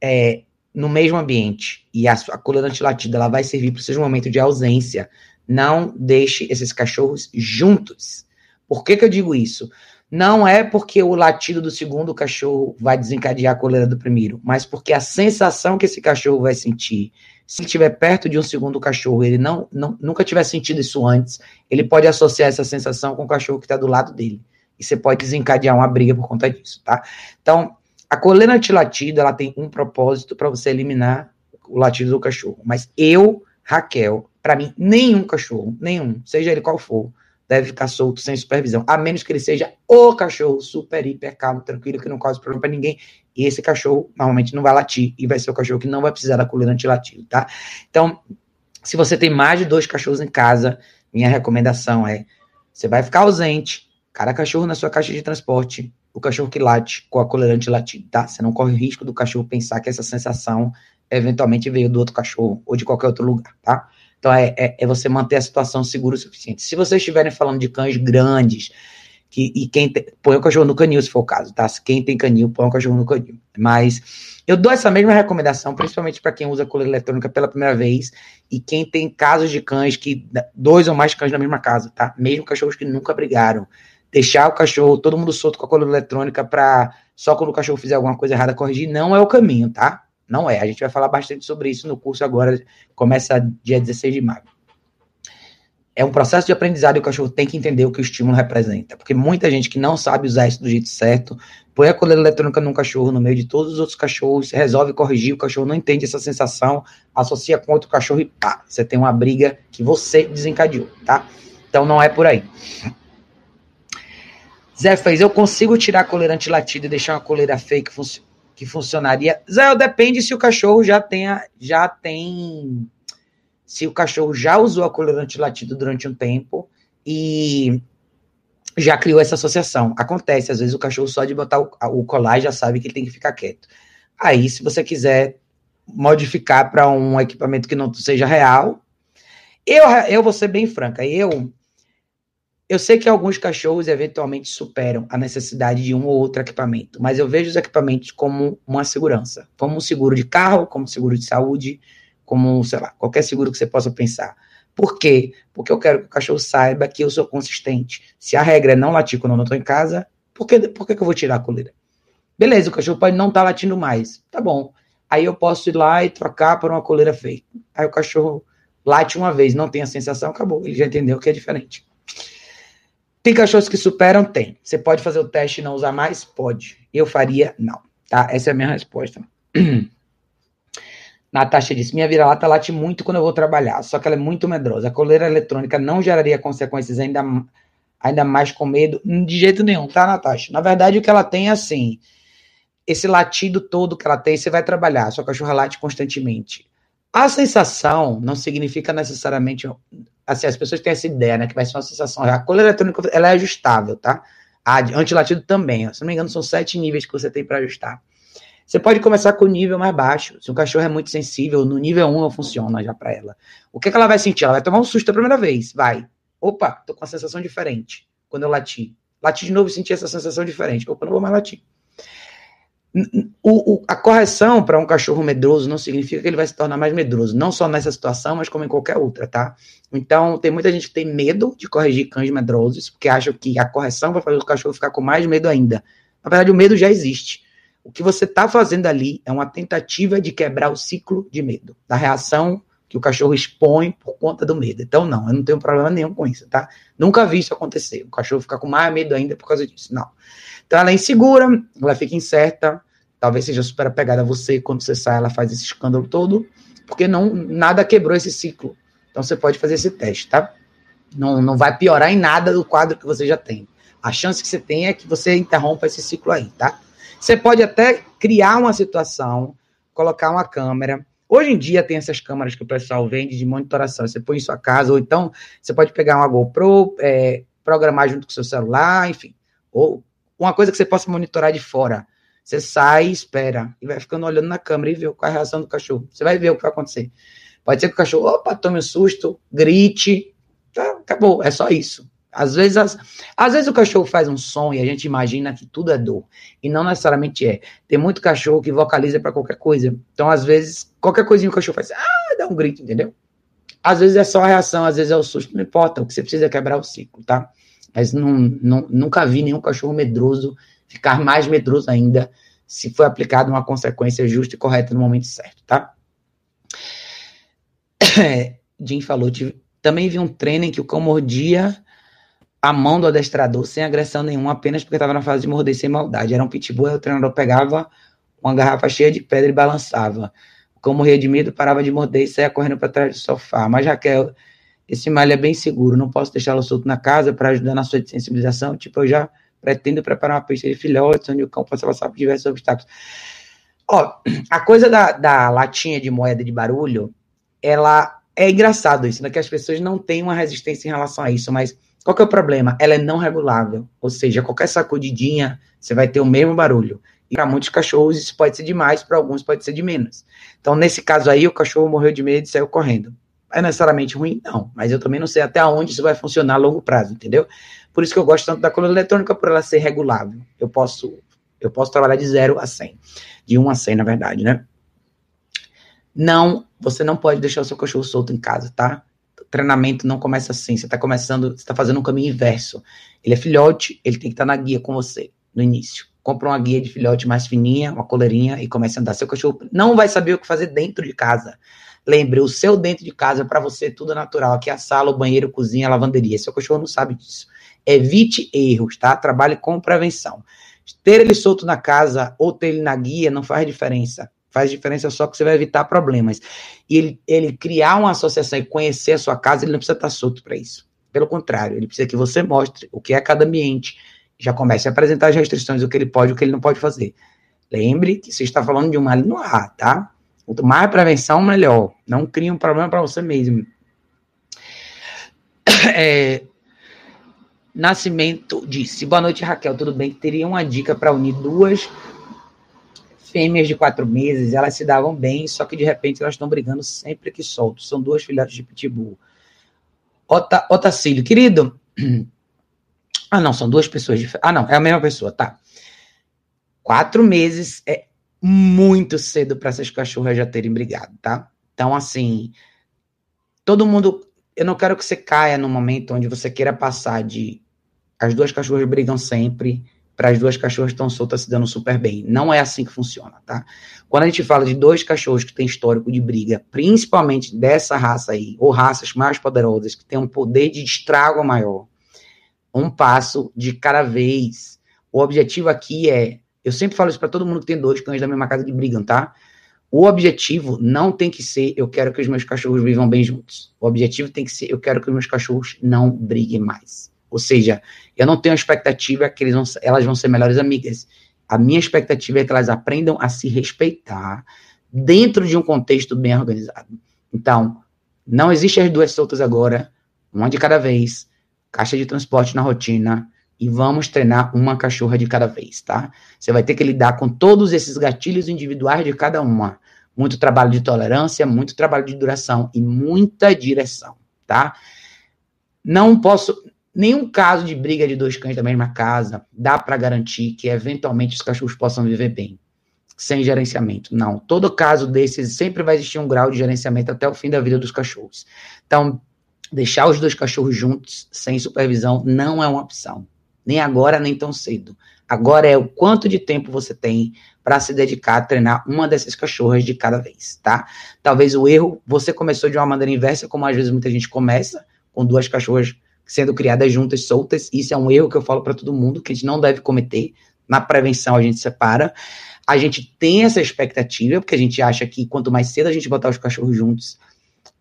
É, no mesmo ambiente e a coleira antilatida ela vai servir para o seu momento de ausência, não deixe esses cachorros juntos. Por que, que eu digo isso? não é porque o latido do segundo cachorro vai desencadear a coleira do primeiro, mas porque a sensação que esse cachorro vai sentir, se ele estiver perto de um segundo cachorro, ele não, não nunca tiver sentido isso antes, ele pode associar essa sensação com o cachorro que está do lado dele. E você pode desencadear uma briga por conta disso, tá? Então, a coleira antilatido, ela tem um propósito para você eliminar o latido do cachorro. Mas eu, Raquel, para mim, nenhum cachorro, nenhum, seja ele qual for, deve ficar solto sem supervisão, a menos que ele seja o cachorro super, hiper calmo, tranquilo, que não cause problema para ninguém. E esse cachorro normalmente não vai latir e vai ser o cachorro que não vai precisar da coleira antilatido, tá? Então, se você tem mais de dois cachorros em casa, minha recomendação é: você vai ficar ausente, cada cachorro na sua caixa de transporte, o cachorro que late com a coleira antilatido, tá? Você não corre o risco do cachorro pensar que essa sensação eventualmente veio do outro cachorro ou de qualquer outro lugar, tá? Então é, é, é, você manter a situação segura o suficiente. Se vocês estiverem falando de cães grandes, que, e quem tem, põe o cachorro no canil, se for o caso, tá? Quem tem canil, põe o cachorro no canil. Mas eu dou essa mesma recomendação, principalmente para quem usa coleira eletrônica pela primeira vez e quem tem casos de cães que dois ou mais cães na mesma casa, tá? Mesmo cachorros que nunca brigaram. Deixar o cachorro, todo mundo solto com a coleira eletrônica para só quando o cachorro fizer alguma coisa errada corrigir, não é o caminho, tá? Não é. A gente vai falar bastante sobre isso no curso agora, começa dia 16 de maio. É um processo de aprendizado e o cachorro tem que entender o que o estímulo representa. Porque muita gente que não sabe usar isso do jeito certo, põe a coleira eletrônica num cachorro no meio de todos os outros cachorros, resolve corrigir, o cachorro não entende essa sensação, associa com outro cachorro e pá, você tem uma briga que você desencadeou, tá? Então não é por aí. Zé fez, eu consigo tirar a coleira antilatida e deixar uma coleira fake funcionar que funcionaria. Zé, depende se o cachorro já tenha, já tem, se o cachorro já usou a coleira antilatido durante um tempo e já criou essa associação. Acontece, às vezes o cachorro só de botar o, o colar já sabe que ele tem que ficar quieto. Aí, se você quiser modificar para um equipamento que não seja real, eu, eu vou ser bem franca, eu eu sei que alguns cachorros eventualmente superam a necessidade de um ou outro equipamento, mas eu vejo os equipamentos como uma segurança, como um seguro de carro, como um seguro de saúde, como, sei lá, qualquer seguro que você possa pensar. Por quê? Porque eu quero que o cachorro saiba que eu sou consistente. Se a regra é não latir quando eu não estou em casa, por que, por que, que eu vou tirar a coleira? Beleza, o cachorro pode não estar tá latindo mais. Tá bom. Aí eu posso ir lá e trocar por uma coleira feita. Aí o cachorro late uma vez, não tem a sensação, acabou. Ele já entendeu que é diferente. Tem cachorros que superam? Tem. Você pode fazer o teste e não usar mais? Pode. Eu faria? Não. Tá? Essa é a minha resposta. Natasha disse: Minha vira-lata late muito quando eu vou trabalhar, só que ela é muito medrosa. A coleira eletrônica não geraria consequências ainda, ainda mais com medo? De jeito nenhum, tá, Natasha? Na verdade, o que ela tem é assim: esse latido todo que ela tem, você vai trabalhar, sua cachorra late constantemente. A sensação não significa necessariamente assim, as pessoas têm essa ideia, né, que vai ser uma sensação. A coleira eletrônica, ela é ajustável, tá? A antilatido também, ó. se não me engano, são sete níveis que você tem para ajustar. Você pode começar com o nível mais baixo. Se o cachorro é muito sensível, no nível 1 não funciona já para ela. O que, é que ela vai sentir? Ela vai tomar um susto a primeira vez. Vai. Opa, tô com uma sensação diferente quando eu lati. Lati de novo e senti essa sensação diferente. Opa, não vou mais latir. O, o, a correção para um cachorro medroso não significa que ele vai se tornar mais medroso, não só nessa situação, mas como em qualquer outra, tá? Então, tem muita gente que tem medo de corrigir cães medrosos, porque acha que a correção vai fazer o cachorro ficar com mais medo ainda. Na verdade, o medo já existe. O que você está fazendo ali é uma tentativa de quebrar o ciclo de medo, da reação que o cachorro expõe por conta do medo. Então, não, eu não tenho problema nenhum com isso, tá? Nunca vi isso acontecer. O cachorro ficar com mais medo ainda por causa disso. Não. Então ela é insegura, ela fica incerta, talvez seja super apegada a você, quando você sai, ela faz esse escândalo todo, porque não nada quebrou esse ciclo. Então você pode fazer esse teste, tá? Não, não vai piorar em nada do quadro que você já tem. A chance que você tem é que você interrompa esse ciclo aí, tá? Você pode até criar uma situação, colocar uma câmera. Hoje em dia tem essas câmeras que o pessoal vende de monitoração. Você põe em sua casa, ou então você pode pegar uma GoPro, é, programar junto com o seu celular, enfim. Ou uma coisa que você possa monitorar de fora. Você sai, espera, e vai ficando olhando na câmera e vê qual é a reação do cachorro. Você vai ver o que vai acontecer. Pode ser que o cachorro, opa, tome um susto, grite, tá, acabou, é só isso. Às vezes, as, às vezes o cachorro faz um som e a gente imagina que tudo é dor. E não necessariamente é. Tem muito cachorro que vocaliza para qualquer coisa. Então, às vezes, qualquer coisinha o cachorro faz, ah, dá um grito, entendeu? Às vezes é só a reação, às vezes é o susto, não importa. O que você precisa é quebrar o ciclo, tá? Mas não, não, nunca vi nenhum cachorro medroso ficar mais medroso ainda se foi aplicada uma consequência justa e correta no momento certo, tá? Jim falou, também vi um treino em que o cão mordia a mão do adestrador sem agressão nenhuma, apenas porque estava na fase de morder sem maldade. Era um pitbull, e o treinador pegava uma garrafa cheia de pedra e balançava. O cão morria de medo, parava de morder e saía correndo para trás do sofá. Mas Raquel, esse malho é bem seguro, não posso deixá-lo solto na casa para ajudar na sua sensibilização. Tipo, eu já pretendo preparar uma pista de filhotes, onde o cão possa passar por diversos obstáculos. Ó, a coisa da, da latinha de moeda de barulho, ela é engraçado isso, né? Que as pessoas não têm uma resistência em relação a isso, mas qual que é o problema? Ela é não regulável, ou seja, qualquer sacudidinha você vai ter o mesmo barulho. E para muitos cachorros isso pode ser demais, para alguns pode ser de menos. Então, nesse caso aí, o cachorro morreu de medo e saiu correndo. É necessariamente ruim? Não, mas eu também não sei até onde isso vai funcionar a longo prazo, entendeu? Por isso que eu gosto tanto da coluna eletrônica, por ela ser regulável. Eu posso, eu posso trabalhar de 0 a 100. De 1 um a 100, na verdade, né? Não, você não pode deixar o seu cachorro solto em casa, tá? treinamento não começa assim. Você está começando, você está fazendo um caminho inverso. Ele é filhote, ele tem que estar tá na guia com você no início. Compra uma guia de filhote mais fininha, uma coleirinha e comece a andar. Seu cachorro não vai saber o que fazer dentro de casa. Lembre, o seu dentro de casa para você tudo natural. Aqui é a sala, o banheiro, cozinha, a lavanderia. Seu cachorro não sabe disso. Evite erros, tá? Trabalhe com prevenção. Ter ele solto na casa ou ter ele na guia não faz diferença. Faz diferença só que você vai evitar problemas. E ele, ele criar uma associação e conhecer a sua casa, ele não precisa estar solto para isso. Pelo contrário, ele precisa que você mostre o que é cada ambiente, já comece a apresentar as restrições, o que ele pode e o que ele não pode fazer. Lembre que você está falando de um mal no ar, tá? Quanto mais prevenção, melhor. Não crie um problema para você mesmo. É, Nascimento disse: Boa noite, Raquel. Tudo bem? Teria uma dica para unir duas fêmeas de quatro meses, elas se davam bem, só que de repente elas estão brigando sempre que solto. São duas filhotes de pitbull. Ota, Otacílio, querido. Ah, não, são duas pessoas diferentes. Ah, não, é a mesma pessoa, tá. Quatro meses é muito cedo para essas cachorras já terem brigado, tá? Então, assim, todo mundo. Eu não quero que você caia no momento onde você queira passar de. As duas cachorras brigam sempre para as duas cachorras estão soltas se dando super bem. Não é assim que funciona, tá? Quando a gente fala de dois cachorros que têm histórico de briga, principalmente dessa raça aí, ou raças mais poderosas, que têm um poder de estrago maior, um passo de cada vez. O objetivo aqui é, eu sempre falo isso para todo mundo que tem dois cães da mesma casa que brigam, tá? O objetivo não tem que ser eu quero que os meus cachorros vivam bem juntos. O objetivo tem que ser eu quero que os meus cachorros não briguem mais. Ou seja, eu não tenho expectativa que vão, elas vão ser melhores amigas. A minha expectativa é que elas aprendam a se respeitar dentro de um contexto bem organizado. Então, não existe as duas soltas agora, uma de cada vez, caixa de transporte na rotina, e vamos treinar uma cachorra de cada vez, tá? Você vai ter que lidar com todos esses gatilhos individuais de cada uma. Muito trabalho de tolerância, muito trabalho de duração e muita direção, tá? Não posso, Nenhum caso de briga de dois cães da mesma casa dá para garantir que eventualmente os cachorros possam viver bem, sem gerenciamento. Não. Todo caso desses sempre vai existir um grau de gerenciamento até o fim da vida dos cachorros. Então, deixar os dois cachorros juntos, sem supervisão, não é uma opção. Nem agora, nem tão cedo. Agora é o quanto de tempo você tem para se dedicar a treinar uma dessas cachorras de cada vez, tá? Talvez o erro, você começou de uma maneira inversa, como às vezes muita gente começa, com duas cachorras sendo criadas juntas, soltas. Isso é um erro que eu falo para todo mundo, que a gente não deve cometer. Na prevenção a gente separa. A gente tem essa expectativa, porque a gente acha que quanto mais cedo a gente botar os cachorros juntos,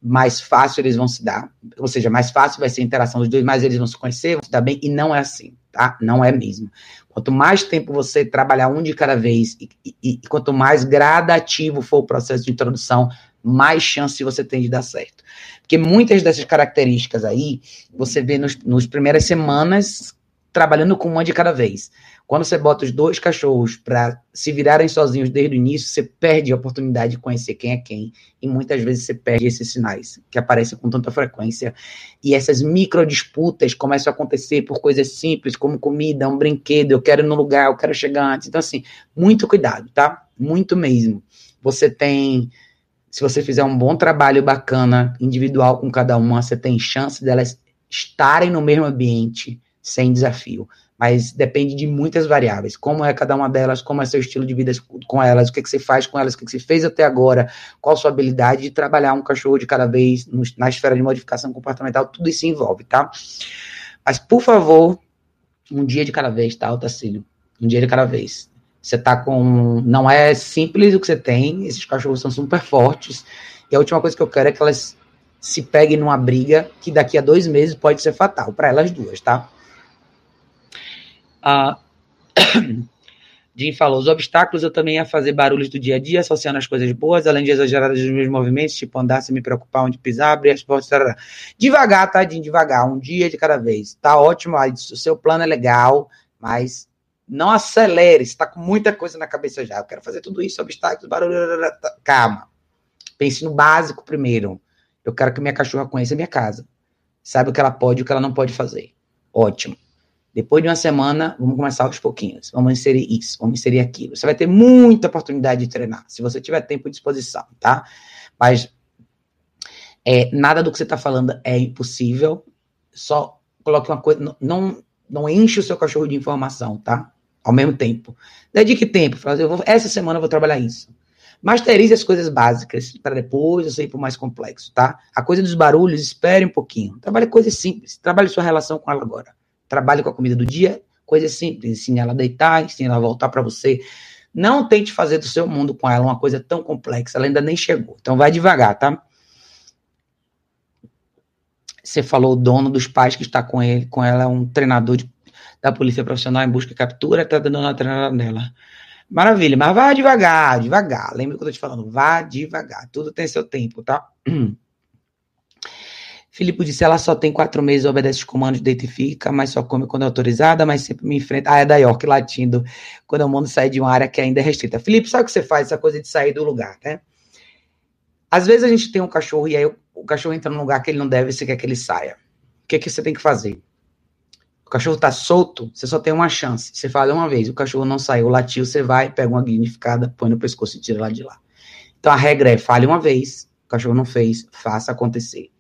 mais fácil eles vão se dar. Ou seja, mais fácil vai ser a interação dos dois, mais eles vão se conhecer, vão se dar bem, e não é assim, tá? Não é mesmo. Quanto mais tempo você trabalhar um de cada vez, e, e, e quanto mais gradativo for o processo de introdução, mais chance você tem de dar certo. Porque muitas dessas características aí, você vê nos, nos primeiras semanas trabalhando com uma de cada vez. Quando você bota os dois cachorros para se virarem sozinhos desde o início, você perde a oportunidade de conhecer quem é quem. E muitas vezes você perde esses sinais que aparecem com tanta frequência. E essas micro disputas começam a acontecer por coisas simples, como comida, um brinquedo, eu quero ir no lugar, eu quero chegar antes. Então, assim, muito cuidado, tá? Muito mesmo. Você tem se você fizer um bom trabalho bacana, individual com cada uma, você tem chance delas estarem no mesmo ambiente, sem desafio. Mas depende de muitas variáveis. Como é cada uma delas, como é seu estilo de vida com elas, o que, é que você faz com elas, o que, é que você fez até agora, qual sua habilidade de trabalhar um cachorro de cada vez no, na esfera de modificação comportamental, tudo isso envolve, tá? Mas, por favor, um dia de cada vez, tá, Otacílio? Um dia de cada vez. Você tá com. Não é simples o que você tem, esses cachorros são super fortes. E a última coisa que eu quero é que elas se peguem numa briga que daqui a dois meses pode ser fatal para elas duas, tá? Ah, Jim falou: os obstáculos eu também ia fazer barulhos do dia a dia, associando as coisas boas, além de exageradas dos meus movimentos, tipo andar sem me preocupar onde pisar, abrir as portas. Tarará. Devagar, tadinho, devagar, um dia de cada vez. Tá ótimo, o seu plano é legal, mas não acelere, está com muita coisa na cabeça já. Eu quero fazer tudo isso, obstáculos, barulho. Calma. Pense no básico primeiro. Eu quero que minha cachorra conheça a minha casa. Saiba o que ela pode e o que ela não pode fazer. Ótimo. Depois de uma semana, vamos começar aos pouquinhos. Vamos inserir isso, vamos inserir aquilo. Você vai ter muita oportunidade de treinar, se você tiver tempo e disposição, tá? Mas é, nada do que você está falando é impossível. Só coloque uma coisa. Não, não enche o seu cachorro de informação, tá? Ao mesmo tempo. Dedique tempo. Fazer, essa semana eu vou trabalhar isso. Masterize as coisas básicas para depois você ir para o mais complexo, tá? A coisa dos barulhos, espere um pouquinho. Trabalhe coisas simples. Trabalhe sua relação com ela agora. Trabalhe com a comida do dia, coisas simples. Ensine ela a deitar, ensine ela a voltar para você. Não tente fazer do seu mundo com ela uma coisa tão complexa. Ela ainda nem chegou. Então vai devagar, tá? Você falou o dono dos pais que está com ele, com ela é um treinador de, da polícia profissional em busca e captura, está dando uma treinada nela. Maravilha, mas vá devagar, devagar. Lembra que eu tô te falando? Vá devagar. Tudo tem seu tempo, tá? Filipe disse, ela só tem quatro meses, obedece os comandos, deita e fica, mas só come quando é autorizada, mas sempre me enfrenta. Ah, é da York latindo, quando eu mando sair de uma área que ainda é restrita. Felipe, sabe o que você faz? Essa coisa de sair do lugar, né? Às vezes a gente tem um cachorro e aí o, o cachorro entra num lugar que ele não deve, você quer que ele saia. O que, que você tem que fazer? Cachorro tá solto, você só tem uma chance. Você fala uma vez, o cachorro não saiu, latiu, você vai, pega uma guinificada, põe no pescoço e tira lá de lá. Então a regra é, fale uma vez, o cachorro não fez, faça acontecer.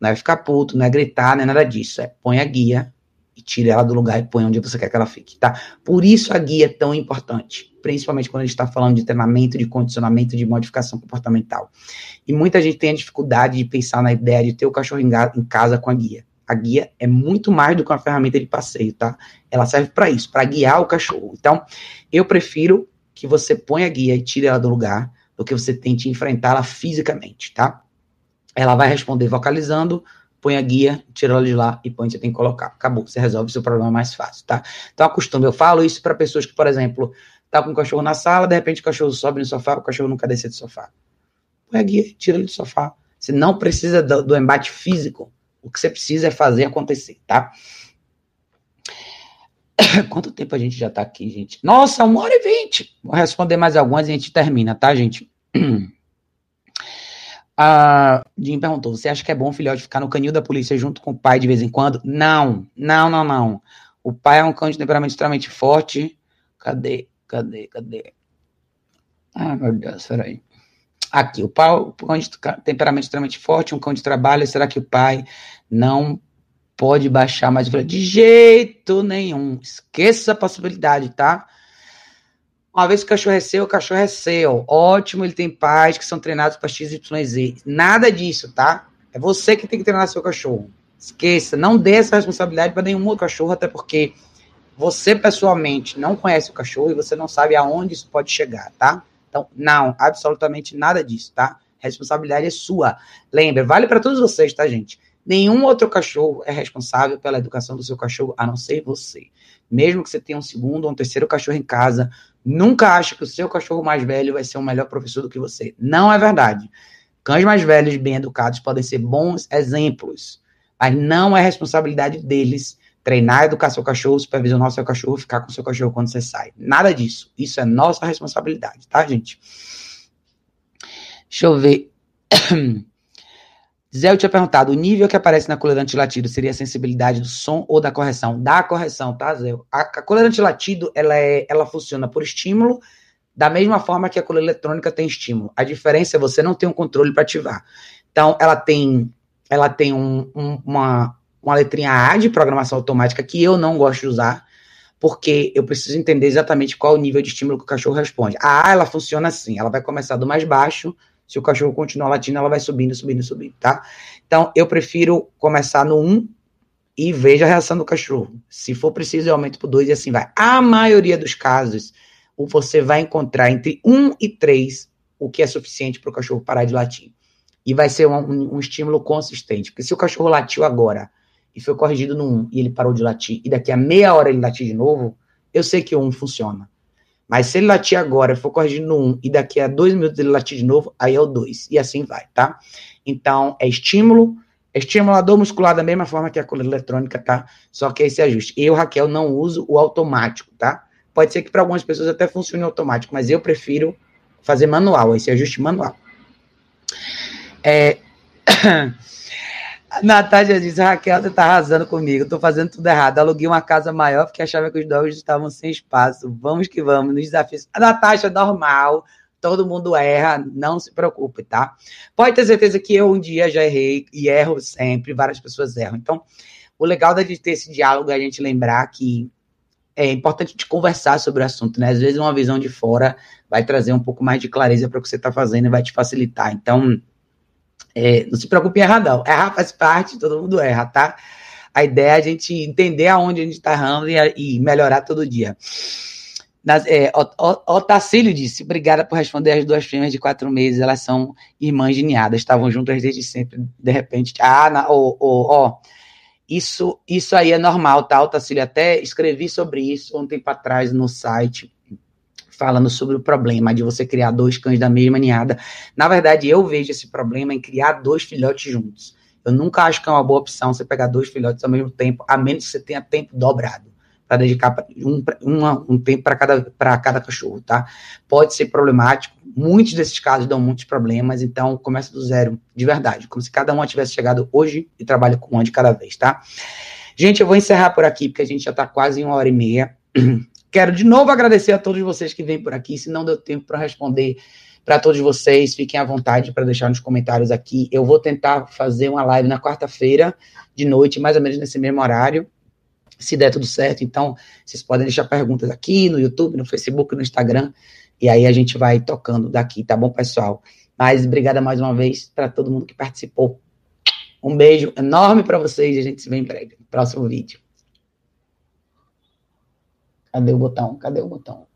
Não é ficar puto, não é gritar, não é nada disso. É põe a guia e tire ela do lugar e põe onde você quer que ela fique, tá? Por isso a guia é tão importante, principalmente quando a gente está falando de treinamento, de condicionamento, de modificação comportamental. E muita gente tem a dificuldade de pensar na ideia de ter o cachorro em casa com a guia. A guia é muito mais do que uma ferramenta de passeio, tá? Ela serve para isso, para guiar o cachorro. Então, eu prefiro que você ponha a guia e tire ela do lugar do que você tente enfrentá-la fisicamente, tá? Ela vai responder vocalizando, põe a guia, tira ela de lá e põe você tem que colocar. Acabou, você resolve seu problema mais fácil, tá? Então, acostume. Eu falo isso para pessoas que, por exemplo, tá com o cachorro na sala, de repente o cachorro sobe no sofá, o cachorro nunca desce do sofá. Põe a guia, tira ele do sofá. Você não precisa do, do embate físico. O que você precisa é fazer acontecer, tá? Quanto tempo a gente já tá aqui, gente? Nossa, uma hora e vinte. Vou responder mais algumas e a gente termina, tá, gente? A Jim perguntou: você acha que é bom o filhote ficar no canil da polícia junto com o pai de vez em quando? Não, não, não, não. O pai é um cão de temperamento extremamente forte. Cadê? Cadê? Cadê? Ah, meu Deus, peraí. Aqui, o pai, o cão de temperamento extremamente forte, um cão de trabalho. Será que o pai não pode baixar mais? De jeito nenhum. Esqueça a possibilidade, tá? Uma vez que o cachorro é seu, o cachorro é seu. Ótimo, ele tem pais que são treinados para XYZ. Nada disso, tá? É você que tem que treinar seu cachorro. Esqueça, não dê essa responsabilidade para nenhum outro cachorro, até porque você pessoalmente não conhece o cachorro e você não sabe aonde isso pode chegar, tá? Então, não, absolutamente nada disso, tá? Responsabilidade é sua. Lembra, vale para todos vocês, tá, gente? Nenhum outro cachorro é responsável pela educação do seu cachorro, a não ser você. Mesmo que você tenha um segundo ou um terceiro cachorro em casa, Nunca ache que o seu cachorro mais velho vai ser um melhor professor do que você. Não é verdade. Cães mais velhos, bem educados, podem ser bons exemplos, mas não é responsabilidade deles treinar, educar seu cachorro, supervisionar seu cachorro, ficar com seu cachorro quando você sai. Nada disso. Isso é nossa responsabilidade, tá, gente? Deixa eu ver. Zé, eu tinha perguntado, o nível que aparece na coleira antilatido seria a sensibilidade do som ou da correção? Da correção, tá, Zé? A, a coleira antilatido, ela, é, ela funciona por estímulo, da mesma forma que a coleira eletrônica tem estímulo. A diferença é você não ter um controle para ativar. Então, ela tem, ela tem um, um, uma, uma letrinha A de programação automática que eu não gosto de usar, porque eu preciso entender exatamente qual o nível de estímulo que o cachorro responde. A A, ela funciona assim, ela vai começar do mais baixo, se o cachorro continuar latindo, ela vai subindo, subindo, subindo, tá? Então, eu prefiro começar no 1 e veja a reação do cachorro. Se for preciso, eu aumento para 2 e assim vai. A maioria dos casos, você vai encontrar entre 1 e 3 o que é suficiente para o cachorro parar de latir. E vai ser um, um, um, estímulo consistente. Porque se o cachorro latiu agora e foi corrigido no 1 e ele parou de latir, e daqui a meia hora ele latir de novo, eu sei que o 1 funciona. Mas se ele latir agora, for corrigido no 1 e daqui a 2 minutos ele latir de novo, aí é o 2. E assim vai, tá? Então, é estímulo, é estimulador muscular da mesma forma que a coleira eletrônica, tá? Só que esse ajuste. Eu, Raquel, não uso o automático, tá? Pode ser que para algumas pessoas até funcione automático, mas eu prefiro fazer manual, esse ajuste manual. É... Natália diz, Raquel, você tá arrasando comigo, tô fazendo tudo errado. Aluguei uma casa maior porque achava que os dogs estavam sem espaço. Vamos que vamos, nos desafios. A Natasha, normal, todo mundo erra, não se preocupe, tá? Pode ter certeza que eu um dia já errei e erro sempre, várias pessoas erram. Então, o legal de ter esse diálogo é a gente lembrar que é importante de conversar sobre o assunto, né? Às vezes uma visão de fora vai trazer um pouco mais de clareza para o que você está fazendo e vai te facilitar. Então, é, não se preocupe em errar, não. Errar faz parte, todo mundo erra, tá? A ideia é a gente entender aonde a gente está errando e, e, melhorar todo dia. Nas, é, Otacílio disse: obrigada por responder as duas fêmeas de quatro meses, elas são irmãs de ninhada, estavam juntas desde sempre. De repente, ah, na, oh, oh, oh, isso, isso aí é normal, tá, Otacílio? Até escrevi sobre isso um tempo atrás no site falando sobre o problema de você criar dois cães da mesma ninhada. Na verdade, eu vejo esse problema em criar dois filhotes juntos. Eu nunca acho que é uma boa opção você pegar dois filhotes ao mesmo tempo, a menos que você tenha tempo dobrado para dedicar um, uma, um tempo para cada, cada cachorro, tá? Pode ser problemático. Muitos desses casos dão muitos problemas, então começa do zero, de verdade, como se cada um tivesse chegado hoje e trabalha com um de cada vez, tá? Gente, eu vou encerrar por aqui, porque a gente já está quase em uma hora e meia. Quero de novo agradecer a todos vocês que vêm por aqui. Se não deu tempo para responder para todos vocês, fiquem à vontade para deixar nos comentários aqui. Eu vou tentar fazer uma live na quarta-feira de noite, mais ou menos nesse mesmo horário, se der tudo certo. Então, vocês podem deixar perguntas aqui no YouTube, no Facebook, no Instagram, e aí a gente vai tocando daqui, tá bom, pessoal? Mas obrigada mais uma vez para todo mundo que participou. Um beijo enorme para vocês e a gente se vê em breve. Próximo vídeo. Cadê o botão? Cadê o botão?